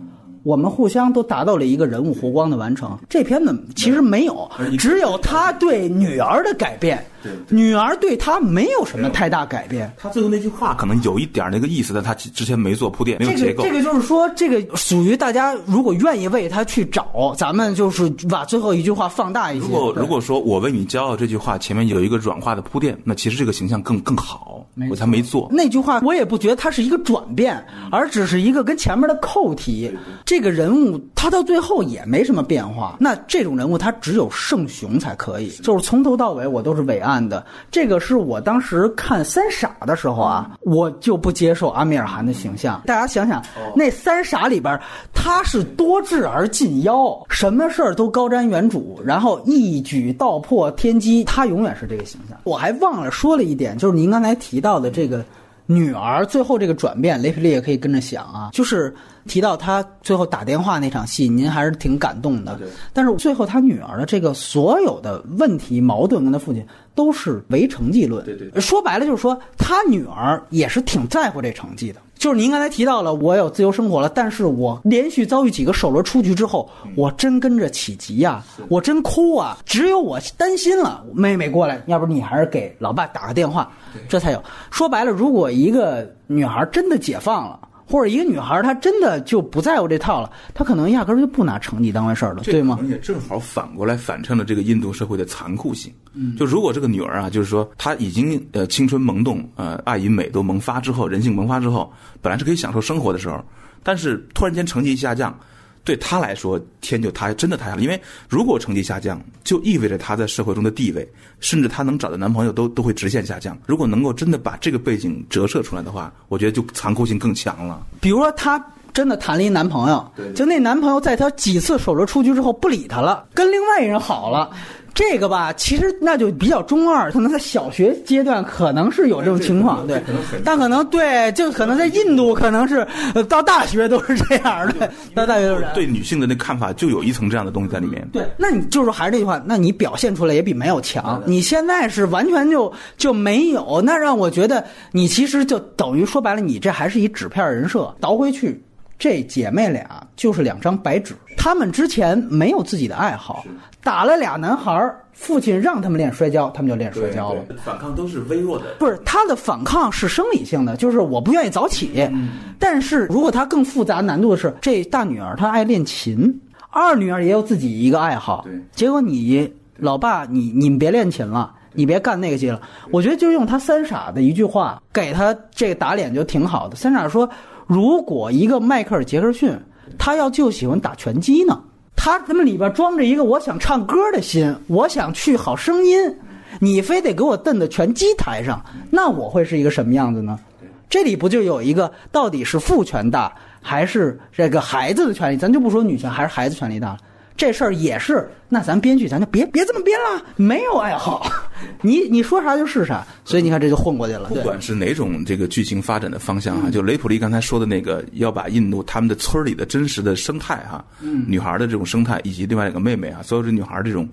我们互相都达到了一个人物弧光的完成。这片子其实没有，只有他对女儿的改变。女儿对他没有什么太大改变。他最后那句话可能有一点那个意思，但他之前没做铺垫，没有结构。这个就是说，这个属于大家如果愿意为他去找，咱们就是把最后一句话放大一些。如果如果说我为你骄傲这句话前面有一个软化的铺垫，那其实这个形象更更好。我才没做那句话，我也不觉得它是一个转变，而只是一个跟前面的扣题。这个人物他到最后也没什么变化。那这种人物他只有圣雄才可以，就是从头到尾我都是伟岸的。这个是我当时看《三傻》的时候啊，我就不接受阿米尔汗的形象。大家想想，那《三傻》里边他是多智而近妖，什么事儿都高瞻远瞩，然后一举道破天机，他永远是这个形象。我还忘了说了一点，就是您刚才提到的这个。女儿最后这个转变，雷皮利也可以跟着想啊，就是提到他最后打电话那场戏，您还是挺感动的。但是最后他女儿的这个所有的问题矛盾跟他父亲都是唯成绩论。对对，说白了就是说他女儿也是挺在乎这成绩的。就是您刚才提到了，我有自由生活了，但是我连续遭遇几个首轮出局之后，我真跟着起急呀，我真哭啊，只有我担心了，妹妹过来，要不你还是给老爸打个电话，这才有。说白了，如果一个女孩真的解放了。或者一个女孩，她真的就不在乎这套了，她可能压根儿就不拿成绩当回事儿了，对吗？而且正好反过来反衬了这个印度社会的残酷性。嗯，就如果这个女儿啊，就是说她已经呃青春萌动，呃爱与美都萌发之后，人性萌发之后，本来是可以享受生活的时候，但是突然间成绩下降。对他来说，天就塌，真的塌下了。因为如果成绩下降，就意味着他在社会中的地位，甚至他能找的男朋友都都会直线下降。如果能够真的把这个背景折射出来的话，我觉得就残酷性更强了。比如说，她真的谈了一男朋友，就那男朋友在她几次守着出局之后不理她了，跟另外一人好了。这个吧，其实那就比较中二，可能在小学阶段可能是有这种情况，对，但可能对，就可能在印度可能是到大学都是这样的，到大学都是对女性的那看法就有一层这样的东西在里面。对，那你就是还是那句话，那你表现出来也比没有强。你现在是完全就就没有，那让我觉得你其实就等于说白了，你这还是一纸片人设，倒回去。这姐妹俩就是两张白纸，她们之前没有自己的爱好，打了俩男孩，父亲让他们练摔跤，他们就练摔跤了。反抗都是微弱的，不是他的反抗是生理性的，就是我不愿意早起。但是如果他更复杂难度的是，这大女儿她爱练琴，二女儿也有自己一个爱好。结果你老爸，你你们别练琴了，你别干那个去了。我觉得就用他三傻的一句话给他这个打脸就挺好的。三傻说。如果一个迈克尔·杰克逊，他要就喜欢打拳击呢，他他妈里边装着一个我想唱歌的心，我想去好声音，你非得给我蹬到拳击台上，那我会是一个什么样子呢？这里不就有一个到底是父权大还是这个孩子的权利？咱就不说女权还是孩子权利大了。这事儿也是，那咱编剧咱就别别这么编了，没有爱好，你你说啥就是啥，所以你看这就混过去了。不管是哪种这个剧情发展的方向啊，就雷普利刚才说的那个，要把印度他们的村里的真实的生态哈，女孩的这种生态，以及另外两个妹妹啊，所有这女孩这种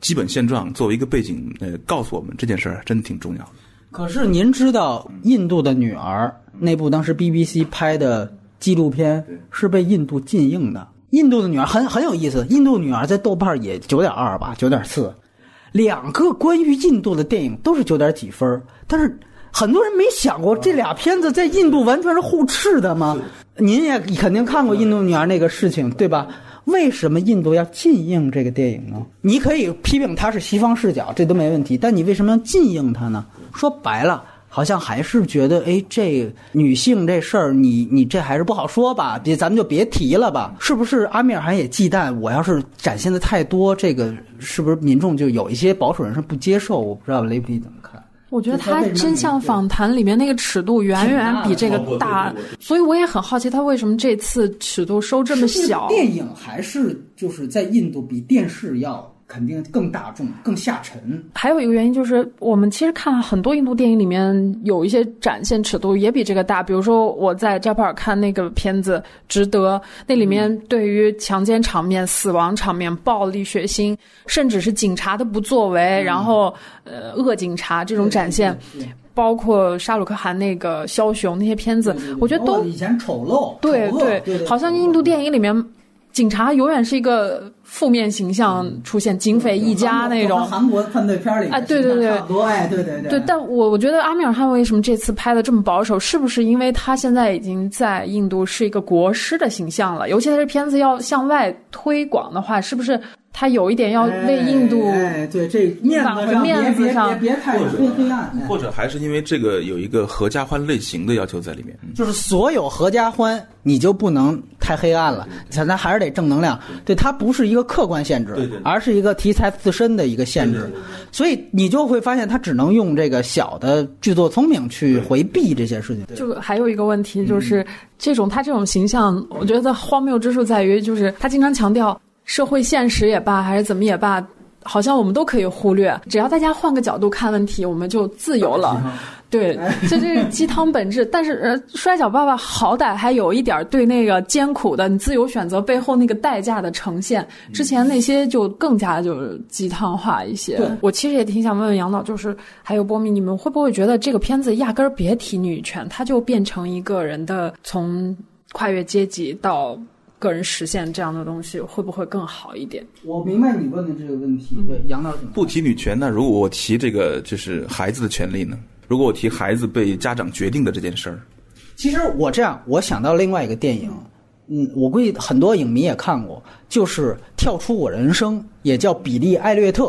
基本现状作为一个背景，呃，告诉我们这件事儿真的挺重要的。可是您知道，印度的女儿那部当时 BBC 拍的纪录片是被印度禁映的。印度的女儿很很有意思，印度女儿在豆瓣也九点二吧，九点四，两个关于印度的电影都是九点几分，但是很多人没想过这俩片子在印度完全是互斥的吗？您也肯定看过印度女儿那个事情，对吧？为什么印度要禁映这个电影呢？你可以批评它是西方视角，这都没问题，但你为什么要禁映它呢？说白了。好像还是觉得，哎，这女性这事儿，你你这还是不好说吧？别，咱们就别提了吧？是不是阿米尔汗也忌惮？我要是展现的太多，这个是不是民众就有一些保守人士不接受？我不知道雷普利怎么看。我觉得他真相访谈里面那个尺度远远比这个大，所以我也很好奇他为什么这次尺度收这么小。电影还是就是在印度比电视要。肯定更大众、更下沉。还有一个原因就是，我们其实看很多印度电影里面有一些展现尺度也比这个大。比如说我在加帕尔看那个片子《值得》，那里面对于强奸场面、死亡场面、暴力血腥，甚至是警察的不作为，然后呃恶警察这种展现，包括沙鲁克汗那个枭雄那些片子，我觉得都以前丑陋，对对，好像印度电影里面。警察永远是一个负面形象出现，警匪一家那种。韩国犯罪片里啊，对对对，差不多哎，对对对。对，但我我觉得阿米尔汗为什么这次拍的这么保守，是不是因为他现在已经在印度是一个国师的形象了？尤其他这片子要向外推广的话，是不是？他有一点要为印度，哎，对这面子上，面子上别别太黑黑暗，或者还是因为这个有一个合家欢类型的要求在里面，就是所有合家欢你就不能太黑暗了，咱咱还是得正能量。对，它不是一个客观限制，而是一个题材自身的一个限制，所以你就会发现他只能用这个小的剧作聪明去回避这些事情。就还有一个问题就是，这种他这种形象，我觉得荒谬之处在于，就是他经常强调。社会现实也罢，还是怎么也罢，好像我们都可以忽略。只要大家换个角度看问题，我们就自由了。对，这这个鸡汤本质。但是，呃，摔跤爸爸好歹还有一点对那个艰苦的你自由选择背后那个代价的呈现。之前那些就更加就是鸡汤化一些。我其实也挺想问问杨导，就是还有波米，你们会不会觉得这个片子压根儿别提女权，它就变成一个人的从跨越阶级到。个人实现这样的东西会不会更好一点？我明白你问的这个问题。对，杨导不提女权，那如果我提这个就是孩子的权利呢？如果我提孩子被家长决定的这件事儿，其实我这样，我想到另外一个电影，嗯，我估计很多影迷也看过，就是《跳出我人生》，也叫《比利·艾略特》，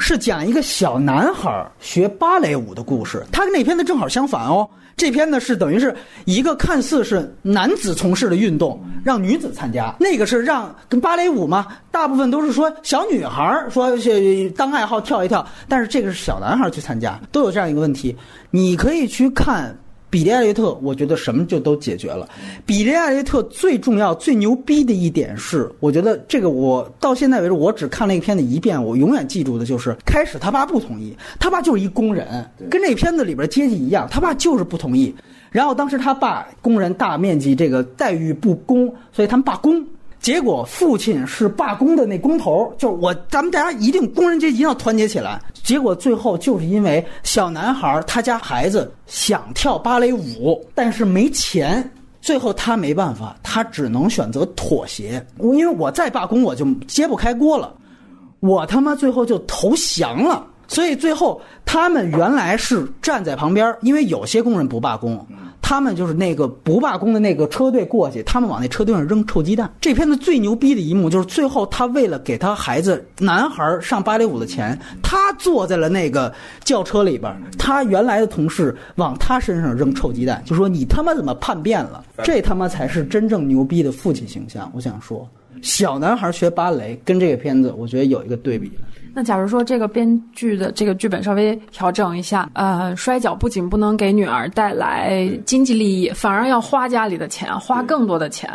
是讲一个小男孩学芭蕾舞的故事。他跟那片子正好相反哦。这篇呢是等于是一个看似是男子从事的运动，让女子参加；那个是让跟芭蕾舞嘛，大部分都是说小女孩说当爱好跳一跳，但是这个是小男孩去参加，都有这样一个问题。你可以去看。比利·艾略特，我觉得什么就都解决了。比利·艾略特最重要、最牛逼的一点是，我觉得这个我到现在为止，我只看那个片子一遍，我永远记住的就是，开始他爸不同意，他爸就是一工人，跟这片子里边阶级一样，他爸就是不同意。然后当时他爸工人大面积这个待遇不公，所以他们罢工。结果父亲是罢工的那工头，就是我，咱们大家一定工人阶级一定要团结起来。结果最后就是因为小男孩他家孩子想跳芭蕾舞，但是没钱，最后他没办法，他只能选择妥协。我因为我再罢工我就揭不开锅了，我他妈最后就投降了。所以最后他们原来是站在旁边，因为有些工人不罢工。他们就是那个不罢工的那个车队过去，他们往那车队上扔臭鸡蛋。这片子最牛逼的一幕就是最后，他为了给他孩子男孩上芭蕾舞的钱，他坐在了那个轿车里边，他原来的同事往他身上扔臭鸡蛋，就说你他妈怎么叛变了？这他妈才是真正牛逼的父亲形象。我想说，小男孩学芭蕾跟这个片子，我觉得有一个对比。那假如说这个编剧的这个剧本稍微调整一下，呃，摔跤不仅不能给女儿带来经济利益，反而要花家里的钱，花更多的钱。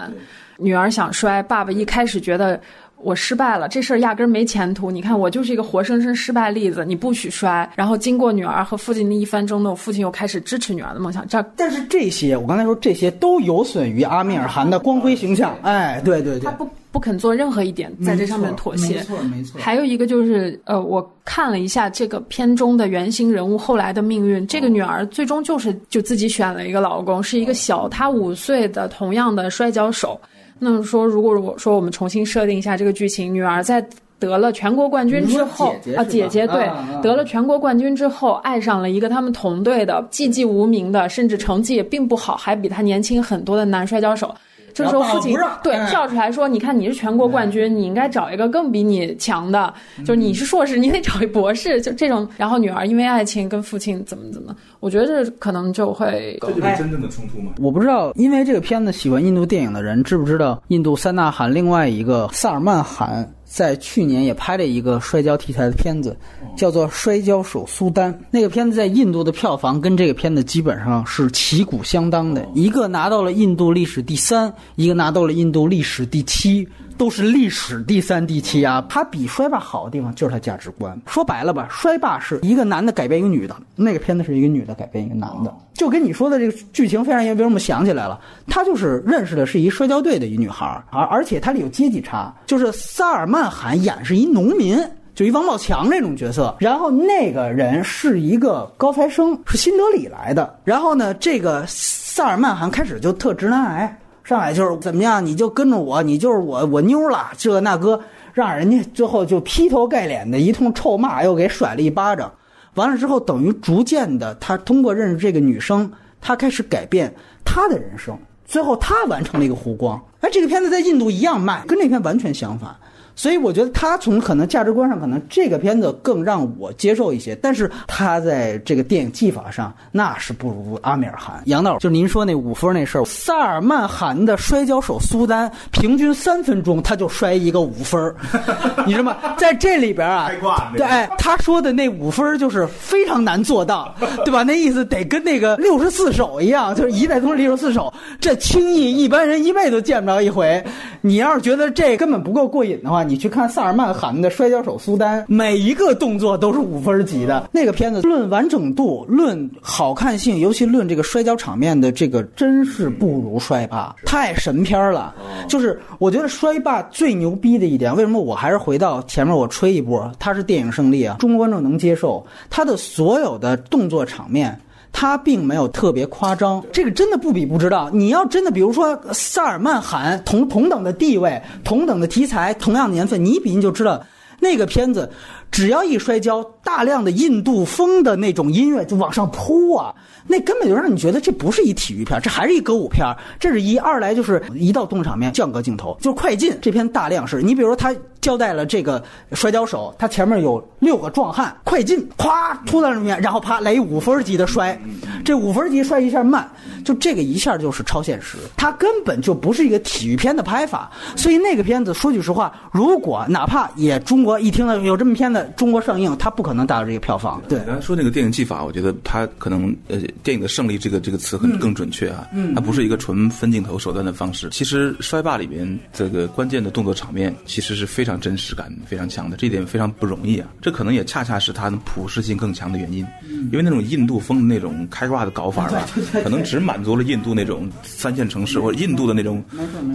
女儿想摔，爸爸一开始觉得我失败了，这事儿压根儿没前途。你看我就是一个活生生失败例子，你不许摔。然后经过女儿和父亲的一番争斗，父亲又开始支持女儿的梦想。这但是这些，我刚才说这些都有损于阿米尔汗的光辉形象。哎，对对对，他不。不肯做任何一点在这上面妥协，没错没错。还有一个就是，呃，我看了一下这个片中的原型人物后来的命运，这个女儿最终就是就自己选了一个老公，是一个小她五岁的同样的摔跤手。那么说，如果我说我们重新设定一下这个剧情，女儿在得了全国冠军之后啊，姐姐对，得了全国冠军之后，爱上了一个他们同队的寂寂无名的，甚至成绩也并不好，还比她年轻很多的男摔跤手。这个时候父亲对哎跳出来说：“你看你是全国冠军，你应该找一个更比你强的，就是你是硕士，你得找一博士。”就这种，然后女儿因为爱情跟父亲怎么怎么，我觉得这可能就会这就是真正的冲突吗。我不知道，因为这个片子喜欢印度电影的人知不知道，印度三大汗另外一个萨尔曼汗在去年也拍了一个摔跤题材的片子，叫做《摔跤手苏丹》。那个片子在印度的票房跟这个片子基本上是旗鼓相当的，一个拿到了印度历史第三，一个拿到了印度历史第七。都是历史第三、第七啊！它比衰霸好的地方就是它价值观。说白了吧，衰霸是一个男的改变一个女的，那个片子是一个女的改变一个男的，就跟你说的这个剧情非常因为我们想起来了，他就是认识的是一摔跤队的一女孩儿，而而且它里有阶级差，就是萨尔曼汗演是一农民。就一王宝强这种角色，然后那个人是一个高材生，是新德里来的。然后呢，这个萨尔曼汗开始就特直男癌，上来就是怎么样，你就跟着我，你就是我我妞了，这那哥，让人家最后就劈头盖脸的一通臭骂，又给甩了一巴掌。完了之后，等于逐渐的，他通过认识这个女生，他开始改变他的人生，最后他完成了一个湖光。哎，这个片子在印度一样卖，跟那片完全相反。所以我觉得他从可能价值观上，可能这个片子更让我接受一些，但是他在这个电影技法上，那是不如阿米尔汗。杨导，就您说那五分那事儿，萨尔曼汗的摔跤手苏丹，平均三分钟他就摔一个五分儿 你知道吗？在这里边啊，对，哎，他说的那五分就是非常难做到，对吧？那意思得跟那个六十四手一样，就是一代宗师六十四手，这轻易一般人一辈子见不着一回。你要是觉得这根本不够过瘾的话，你去看萨尔曼汗的摔跤手苏丹，每一个动作都是五分级的。那个片子论完整度、论好看性，尤其论这个摔跤场面的这个，真是不如摔霸，太神片了。就是我觉得摔霸最牛逼的一点，为什么我还是回到前面我吹一波，它是电影胜利啊，中国观众能接受它的所有的动作场面。他并没有特别夸张，这个真的不比不知道。你要真的，比如说萨尔曼罕同同等的地位、同等的题材、同样的年份，你一比你就知道，那个片子只要一摔跤，大量的印度风的那种音乐就往上扑啊，那根本就让你觉得这不是一体育片，这还是一歌舞片。这是一，二来就是一到动场面降格镜头，就快进。这片大量是你比如说他交代了这个摔跤手，他前面有六个壮汉，快进，咵突到上面，然后啪来一五分级的摔，这五分级摔一下慢，就这个一下就是超现实，它根本就不是一个体育片的拍法。所以那个片子说句实话，如果哪怕也中国一听到有这么片子中国上映，它不可能达到这个票房。对你，刚才说那个电影技法，我觉得它可能呃，电影的胜利这个这个词很更准确啊，嗯它不是一个纯分镜头手段的方式。其实摔霸里边这个关键的动作场面其实是非常真实感非常强的，这一点非常不容易啊。这可能也恰恰是它的普适性更强的原因，因为那种印度风的那种开挂的搞法吧，可能只满足了印度那种三线城市或者印度的那种，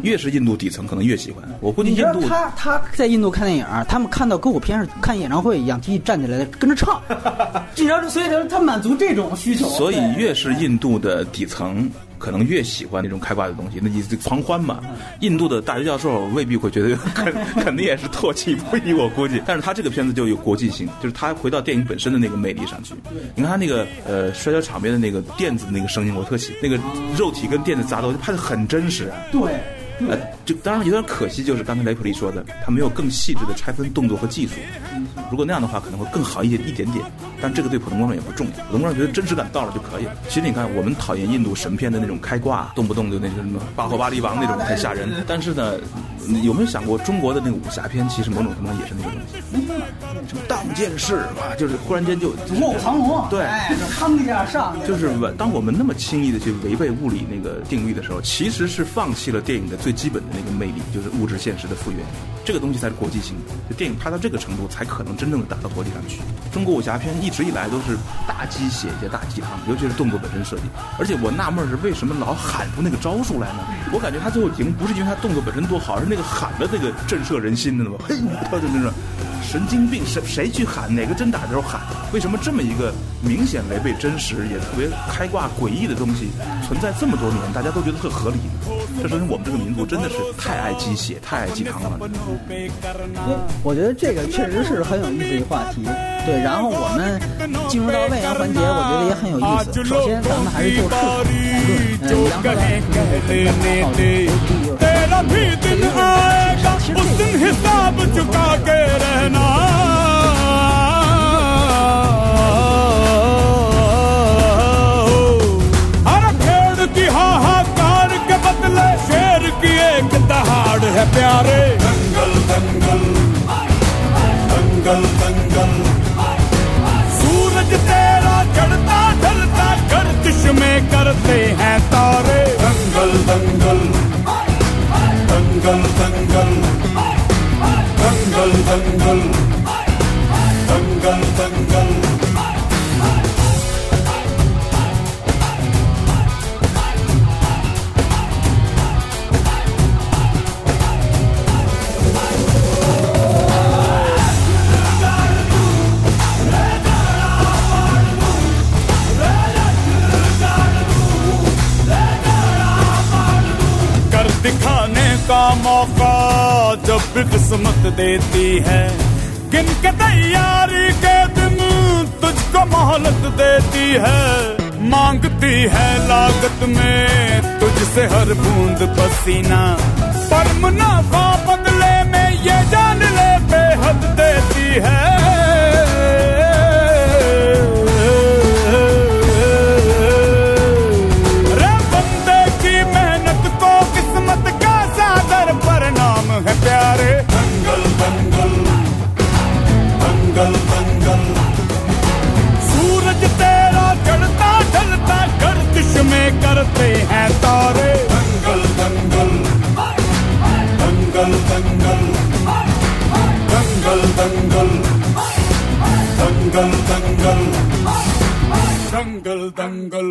越是印度底层可能越喜欢。我估计印度他他在印度看电影，他们看到歌舞片是看演唱会一样，提起站起来跟着唱。你知道，所以他他满足这种需求。所以越是印度的底层，可能越喜欢那种开挂的东西，那意思狂欢嘛。印度的大学教授未必会觉得肯肯定也是唾弃不已，我估计。但是他这个片子就有国际性，就是他回到电影本身的那个魅力上去。你看他那个呃摔跤场边的那个垫子的那个声音，我特喜，那个肉体跟垫子砸斗拍的很真实啊。对。呃，就当然有点可惜，就是刚才雷普利说的，他没有更细致的拆分动作和技术。如果那样的话，可能会更好一点一点点。但这个对普通观众也不重要，普通观众觉得真实感到了就可以了。其实你看，我们讨厌印度神片的那种开挂，动不动就那什么巴霍巴利王那种太吓人。但是呢，有没有想过中国的那个武侠片，其实某种程度上也是那个东西，什么当剑士嘛，就是忽然间就卧虎藏龙，对哎，就吭一下上，就是违当我们那么轻易的去违背物理那个定律的时候，其实是放弃了电影的最最基本的那个魅力，就是物质现实的复原。这个东西才是国际性的，就电影拍到这个程度，才可能真正的打到国际上去。中国武侠片一直以来都是大鸡血加大鸡汤，尤其是动作本身设计。而且我纳闷是为什么老喊出那个招数来呢？我感觉他最后赢不是因为他动作本身多好，而是那个喊的那个震慑人心的嘛，嘿，他就那种神经病谁谁去喊哪个真打的时候喊？为什么这么一个明显违背真实也特别开挂诡异的东西存在这么多年大家都觉得特合理？这说明我们这个民族真的是太爱鸡血太爱鸡汤了。我觉得这个确实是很有意思一个话题。对然后我们进入到未养环节我觉得也很有意思。首先咱们还是就事情嗯然后呢嗯很感到好奇尤其 भी दिन आएगा, उस दिन हिसाब चुका के रहना। अरे भेड़ की के बदले शेर की एक दहाड़ है प्यारे। दंगल दंगल दंगल दंगल। सूरज तेरा चढ़ता ढलता गर्दिश में करते हैं तारे। दंगल दंगल dangal dangal dangal dangal dangal dangal किस्मत देती है। गिन के तैयारी के दिन तुझको मोहलत देती है। मांगती है लागत में तुझसे हर बूंद पसीना। पर मुनाफा बदले में ये जान ले बेहद देती है। पे हैं तारे दंगल दंगल दंगल दंगल दंगल दंगल दंगल दंगल दंगल दंगल